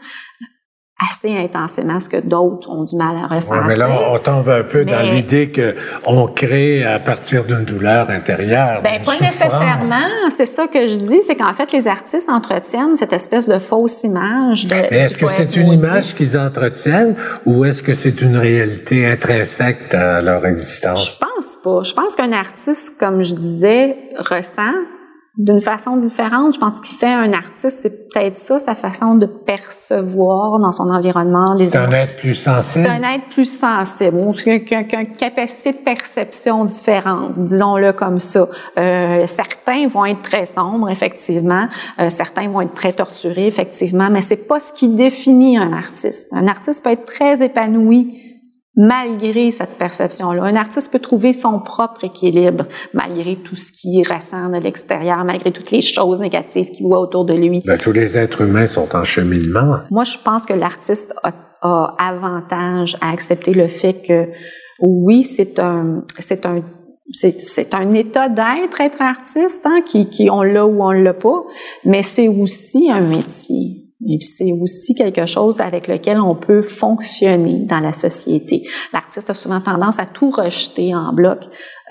assez intensément ce que d'autres ont du mal à ressentir. Ouais, mais là, on tombe un peu dans l'idée que on crée à partir d'une douleur intérieure. Ben pas nécessairement. C'est ça que je dis, c'est qu'en fait les artistes entretiennent cette espèce de fausse image. De, est-ce que c'est une image qu'ils entretiennent ou est-ce que c'est une réalité intrinsèque à leur existence? Je pense pas. Je pense qu'un artiste, comme je disais, ressent d'une façon différente. Je pense qu'il fait un artiste, c'est peut-être ça, sa façon de percevoir dans son environnement. C'est un être plus sensible. C'est un être plus sensible, ou qu'une capacité de perception différente, disons-le comme ça. Euh, certains vont être très sombres, effectivement. Euh, certains vont être très torturés, effectivement. Mais c'est pas ce qui définit un artiste. Un artiste peut être très épanoui malgré cette perception-là. Un artiste peut trouver son propre équilibre malgré tout ce qu'il ressent de l'extérieur, malgré toutes les choses négatives qu'il voit autour de lui. Ben, tous les êtres humains sont en cheminement. Moi, je pense que l'artiste a, avantage à accepter le fait que oui, c'est un, c'est un c'est un état d'être, être artiste, hein, qui, qui on l'a ou on l'a pas, mais c'est aussi un métier. Et puis c'est aussi quelque chose avec lequel on peut fonctionner dans la société. L'artiste a souvent tendance à tout rejeter en bloc,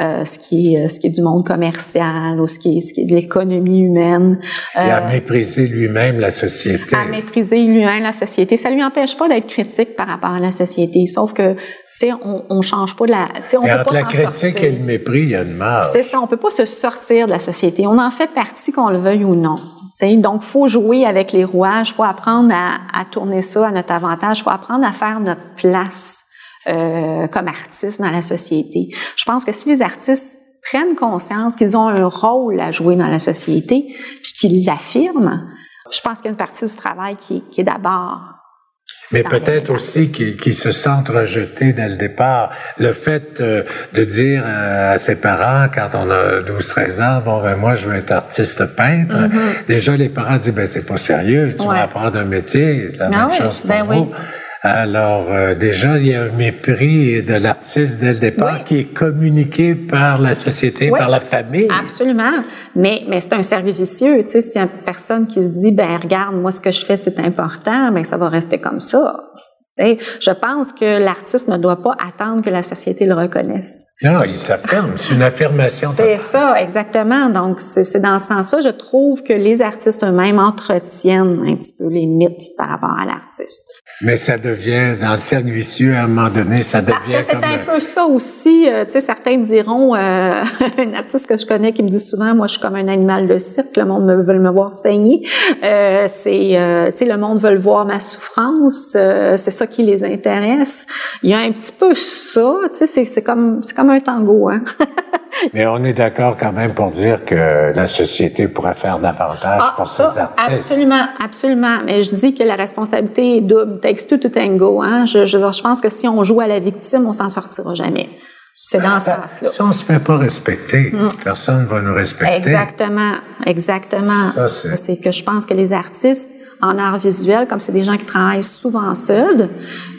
euh, ce qui est ce qui est du monde commercial ou ce qui est ce qui est de l'économie humaine. Et à euh, mépriser lui-même la société. À mépriser lui-même la société. Ça lui empêche pas d'être critique par rapport à la société, sauf que tu sais, on, on change pas de la. On et peut entre pas la critique et le mépris, il y a une marge. C'est ça, on peut pas se sortir de la société. On en fait partie, qu'on le veuille ou non. T'sais. Donc, faut jouer avec les rouages, faut apprendre à, à tourner ça à notre avantage, faut apprendre à faire notre place euh, comme artistes dans la société. Je pense que si les artistes prennent conscience qu'ils ont un rôle à jouer dans la société, puis qu'ils l'affirment, je pense qu'il y a une partie du travail qui, qui est d'abord mais peut-être aussi qu'ils se sentent rejetés dès le départ. Le fait euh, de dire à ses parents, quand on a 12-13 ans, bon, ben moi, je veux être artiste peintre, mm-hmm. déjà, les parents disent, ben c'est pas sérieux, tu vas apprendre un métier, la ah même chose pour ben vous. Alors euh, déjà, il y a un mépris de l'artiste dès le départ qui est communiqué par la société, par la famille. Absolument. Mais, mais c'est un service vicieux. Tu sais, si une personne qui se dit, ben regarde, moi ce que je fais c'est important, ben ça va rester comme ça. Je pense que l'artiste ne doit pas attendre que la société le reconnaisse. Non, il s'affirme. C'est une affirmation. C'est ça, exactement. Donc, c'est dans ce sens-là, je trouve que les artistes eux-mêmes entretiennent un petit peu les mythes par rapport à l'artiste. Mais ça devient, dans le cercle vicieux, à un moment donné, ça devient Parce que c'est un peu ça aussi. Euh, tu sais, certains diront, euh, *laughs* un artiste que je connais qui me dit souvent, moi, je suis comme un animal de cirque, le monde me, veut me voir saigner. Euh, c'est, euh, tu sais, le monde veut voir ma souffrance. c'est ça qui les intéresse. Il y a un petit peu ça. Tu sais, c'est comme, c'est comme un tango, hein. *laughs* Mais on est d'accord quand même pour dire que la société pourrait faire davantage ah, pour ses artistes. Absolument, absolument. Mais je dis que la responsabilité est double. Takes two to tango. Hein? Je, je, je pense que si on joue à la victime, on s'en sortira jamais. C'est dans ce ben, sens-là. Si on se fait pas respecter, mm. personne ne va nous respecter. Exactement, exactement. C'est que je pense que les artistes en art visuel, comme c'est des gens qui travaillent souvent seuls,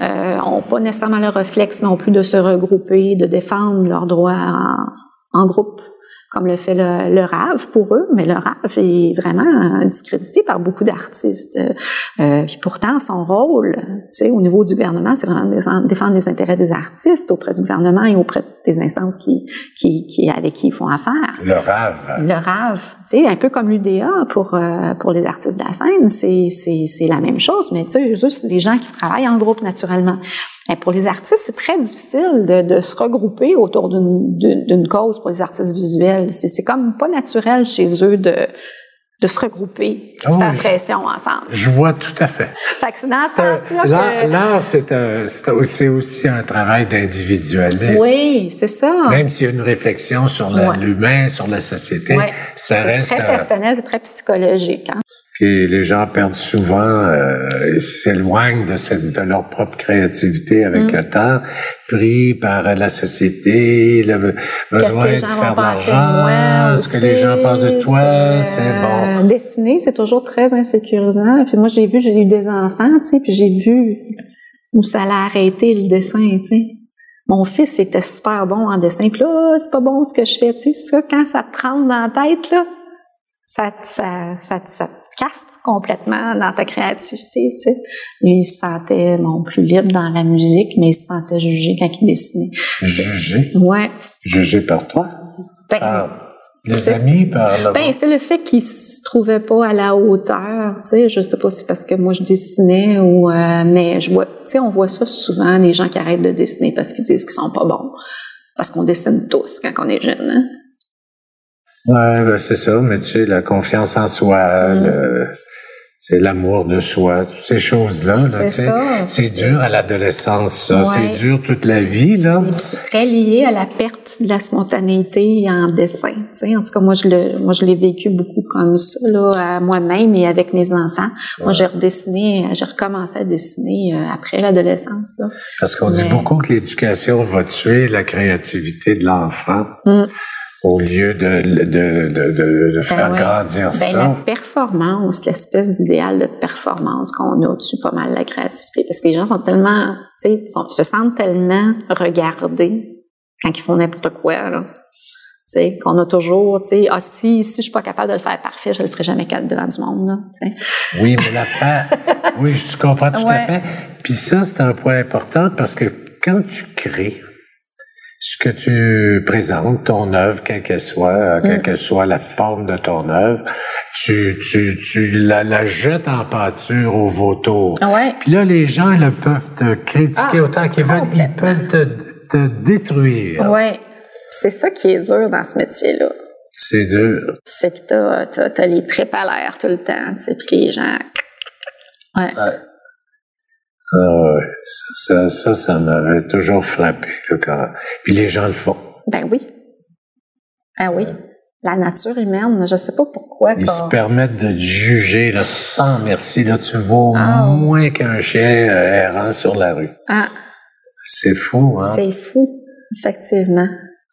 euh, ont pas nécessairement le réflexe non plus de se regrouper, de défendre leurs droits en, en groupe comme le fait le, le RAV pour eux, mais le RAV est vraiment discrédité par beaucoup d'artistes. Euh, puis pourtant, son rôle, tu sais, au niveau du gouvernement, c'est vraiment de défendre les intérêts des artistes auprès du gouvernement et auprès des instances qui, qui, qui avec qui ils font affaire. Le RAV. Le RAV, tu sais, un peu comme l'UDA pour euh, pour les artistes de la scène, c'est c'est c'est la même chose, mais tu sais, c'est des gens qui travaillent en groupe naturellement. Et pour les artistes, c'est très difficile de, de, se regrouper autour d'une cause pour les artistes visuels. C'est comme pas naturel chez eux de, de se regrouper, de oh, faire pression ensemble. Je vois tout à fait. fait que c'est dans ce sens-là L'art, c'est aussi un travail d'individualisme. Oui, c'est ça. Même s'il y a une réflexion sur l'humain, sur la société, ça reste... C'est très personnel, c'est très psychologique. Hein? Puis les gens perdent souvent, euh, s'éloignent de, cette, de leur propre créativité avec mm. le temps, pris par la société, le besoin de faire de l'argent, ce que les gens pensent de toi, tu sais, bon. Dessiner, c'est toujours très insécurisant. Puis moi, j'ai vu, j'ai eu des enfants, tu sais, puis j'ai vu où ça allait arrêter le dessin, tu sais. Mon fils était super bon en dessin, puis là, c'est pas bon ce que je fais, tu sais. Ça, quand ça te rentre dans la tête, là, ça, ça, ça, ça castre complètement dans ta créativité, tu sais. Lui, il se sentait, non, plus libre dans la musique, mais il se sentait jugé quand il dessinait. Jugé? Ouais. Jugé par toi? Ben, par les amis, par. Ben, c'est le fait qu'il se trouvait pas à la hauteur, tu sais. Je sais pas si c'est parce que moi je dessinais ou, euh, mais je vois, tu sais, on voit ça souvent, les gens qui arrêtent de dessiner parce qu'ils disent qu'ils sont pas bons. Parce qu'on dessine tous quand on est jeune, hein? Ouais, ben c'est ça, mais tu sais, la confiance en soi, mm. le, c'est l'amour de soi, toutes ces choses-là. Là, c'est C'est dur à l'adolescence, ça. C'est dur toute la vie, là. C'est très lié à la perte de la spontanéité en dessin. sais En tout cas, moi, je le, moi, je l'ai vécu beaucoup comme ça, là, à moi-même et avec mes enfants. Moi, j'ai redessiné, j'ai recommencé à dessiner euh, après l'adolescence, là. Parce qu'on dit beaucoup que l'éducation va tuer la créativité de l'enfant. Mm au lieu de, de, de, de, faire ben grandir ben, ça. La performance, l'espèce d'idéal de performance qu'on a dessus pas mal la créativité, parce que les gens sont tellement, tu sais, se sentent tellement regardés quand ils font n'importe quoi, là. Tu sais, qu'on a toujours, tu sais, ah, si, si je suis pas capable de le faire parfait, je le ferai jamais devant du monde, là, tu sais. Oui, mais l'affaire, oui, je comprends tout à fait. Puis ça, c'est un point important parce que quand tu crées, ce que tu présentes, ton œuvre, quelle qu'elle soit, quelle mm. que soit la forme de ton œuvre, tu, tu, tu la, la jettes en pâture au vautour. Ouais. Puis là, les gens ils peuvent te critiquer ah, autant qu'ils veulent, ils peuvent te, te détruire. Oui. C'est ça qui est dur dans ce métier-là. C'est dur. C'est que t'as, t'as, t'as les tripes à l'air tout le temps, tu sais, puis les gens... Ouais. Ouais. Ah ouais. Ça, ça, ça, m'avait toujours frappé. Là, quand... Puis les gens le font. Ben oui. Ben oui. La nature humaine, je sais pas pourquoi. Ils se permettent de te juger là, sans merci. Là, tu vaux Ah. moins qu'un chien euh, errant sur la rue. Ah, C'est fou, hein? c'est fou, effectivement.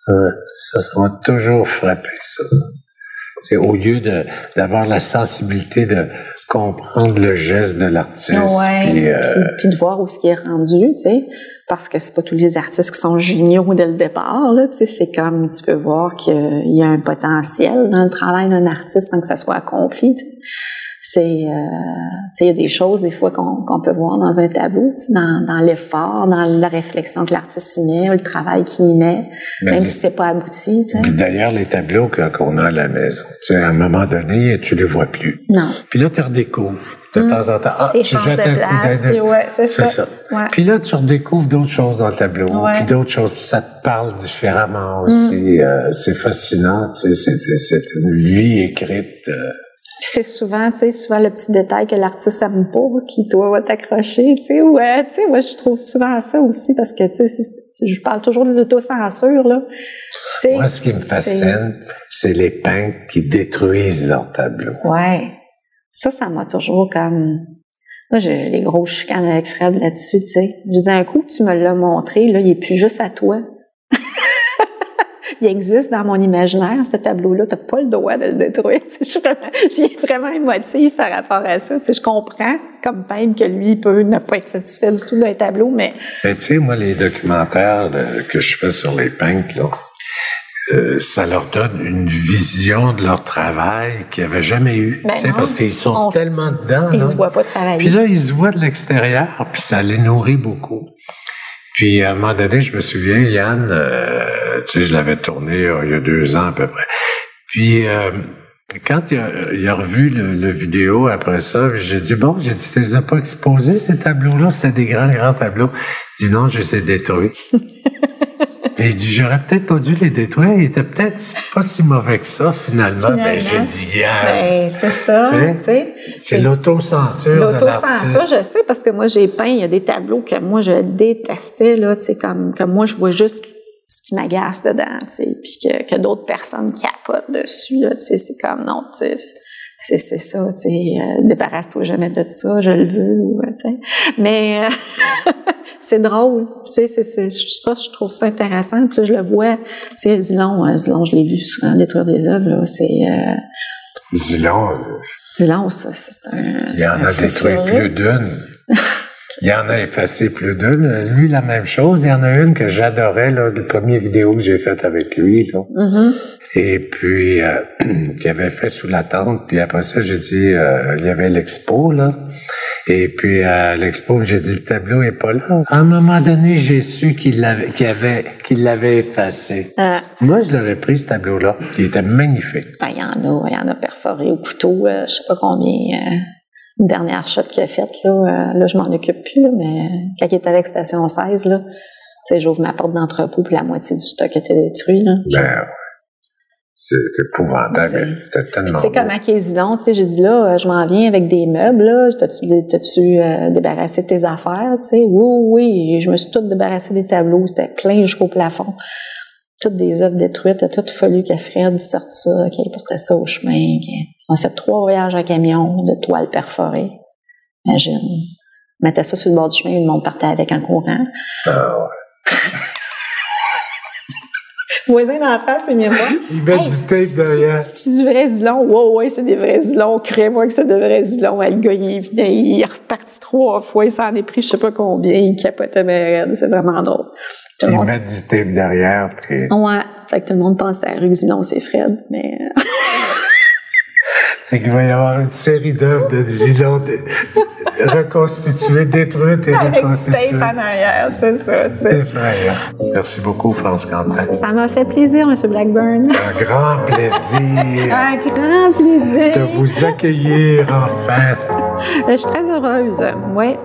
Ça, ça m'a toujours frappé, ça. C'est au lieu d'avoir la sensibilité de comprendre le geste de l'artiste. Ouais. puis, euh, Puis, puis de voir où ce qui est rendu, tu sais. Parce que c'est pas tous les artistes qui sont géniaux dès le départ, là. Tu sais, c'est comme tu peux voir qu'il y a un potentiel dans le travail d'un artiste sans que ça soit accompli. C'est, euh, il y a des choses des fois qu'on qu'on peut voir dans un tableau, dans, dans l'effort, dans la réflexion que l'artiste y met, le travail qu'il y met, ben, même si c'est pas abouti. Puis d'ailleurs, les tableaux qu'on a à la maison, à un moment donné, tu les vois plus. Non. Puis là, tu redécouvres de temps en temps. Ah, tu jettes de un coup place, d'œil. puis ouais, c'est ça. ça. Ouais. Puis là, tu redécouvres d'autres choses dans le tableau, Ouais. puis d'autres choses, puis ça te parle Mm. différemment aussi. Euh, c'est fascinant, tu sais, c'est, c'est une vie écrite. euh, Puis c'est souvent, tu sais, souvent le petit détail que l'artiste aime pas, qui toi va t'accrocher, tu sais, ouais, tu sais, moi je trouve souvent ça aussi parce que, tu sais, je parle toujours de l'autocensure, là. Moi, ce qui me fascine, c'est les peintres qui détruisent leurs tableaux. Ouais. Ça, ça m'a toujours comme. Moi, j'ai les grosses chicanes avec Fred là-dessus, tu sais. Je dis, un coup, tu me l'as montré, là, il est plus juste à toi. Il existe dans mon imaginaire, ce tableau-là. T'as pas le droit de le détruire. *laughs* Je suis vraiment, j'ai vraiment émotive par rapport à ça. Tu sais, je comprends, comme peintre, que lui, il peut ne pas être satisfait du tout d'un tableau, mais Mais tu sais, moi, les documentaires là, que je fais sur les peintres, là, euh, ça leur donne une vision de leur travail qu'ils n'avaient jamais eu. Ben non. parce qu'ils sont tellement dedans. il là. se voit pas travailler. Puis là, ils se voient de l'extérieur, puis ça les nourrit beaucoup. Puis à un moment donné, je me souviens, Yann, euh, tu sais, je l'avais tourné euh, il y a deux ans à peu près. Puis euh, quand il a, il a revu le, le vidéo après ça, j'ai dit bon, j'ai dit, tu les as pas exposés ces tableaux-là, c'était des grands grands tableaux. Il dit non, je les ai détruits. *laughs* Et je dis, j'aurais peut-être pas dû les détruire. Il était peut-être pas si mauvais que ça, finalement. Ben, j'ai Finalement. dit, Yann, Ben, c'est ça, Tu sais, c'est l'autocensure L'autocensure, je sais, parce que moi, j'ai peint, il y a des tableaux que moi, je détestais, là, tu sais, comme, comme moi, je vois juste ce qui m'agace dedans, tu sais, puis que, que d'autres personnes capotent dessus, là, tu sais, c'est comme, non, tu sais, c'est, c'est ça, tu sais, euh, débarrasse-toi jamais de ça, je le veux, ou, tu sais. Mais euh, *laughs* c'est drôle, tu sais, c'est, c'est, ça, je trouve ça intéressant, puis là, je le vois, tu sais, Zilon, euh, Zilon, je l'ai vu souvent détruire des œuvres, là, c'est... Euh, Zilon, euh, Zilon, ça, c'est un... il y en a détruit plus d'une. *laughs* Il y en a effacé plus d'une. Lui, la même chose. Il y en a une que j'adorais, là, le premier vidéo que j'ai faite avec lui, là. Mhm. Et puis, euh, *clears throat* qu'il avait fait sous la tente. Puis après ça, j'ai dit, euh, il y avait l'expo, là. Et puis, à l'expo, j'ai dit, le tableau est pas là. À un moment donné, j'ai su qu'il l'avait, qu'il avait, qu'il l'avait effacé. Euh, Moi, je l'aurais pris, ce tableau-là. Il était magnifique. Ben, il y en a, il y en a perforé au couteau, euh, je sais pas combien. Euh, dernière shot qu'il a faite, là, euh, là, je m'en occupe plus, là, mais quand il était avec Station 16, là, tu sais, j'ouvre ma porte d'entrepôt, puis la moitié du stock était détruit, là. Ben, ouais. C'est épouvantable. C'était tellement Tu sais, beau. comment Kézilon, tu sais, j'ai dit là, euh, je m'en viens avec des meubles, là, t'as-tu, euh, débarrassé de tes affaires, tu sais? Oui, oui, je me suis toute débarrassé des tableaux, c'était plein jusqu'au plafond. Toutes des œuvres détruites, il a tout fallu que Fred sorte ça, qu'il portait ça au chemin. On a fait trois voyages en camion de toiles perforées. Imagine. On mettait ça sur le bord du chemin, le monde partait avec en courant. Ah. Voisin d'en face, c'est mieux moi. Il met du tape derrière. C'est du vrai zilon? Ouais, ouais, c'est des vrais zilons. Crée-moi que c'est des vrais zilons. Le gars, il, il est reparti trois fois. Il s'en est pris je sais pas combien. Il capotait raide. C'est vraiment drôle. Tout Il met du tape derrière. Ouais. Fait que tout le monde pense à rue Zilon, c'est Fred. Mais euh, *laughs* Fait qu'il va y avoir une série d'œuvres de Zilon dé- reconstituées, détruites et avec reconstituées. tape en arrière, c'est ça, tu C'est effrayant. Merci beaucoup, France Quentin. Ça m'a fait plaisir, M. Blackburn. Un grand plaisir *laughs* Un grand plaisir. de vous accueillir enfin. Je suis très heureuse. Ouais.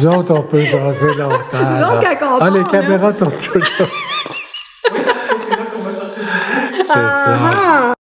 Nous autres, on peut jaser longtemps. Nous autres, quand on ah, les caméras tournent toujours. c'est là qu'on va chercher du C'est ça. Ah,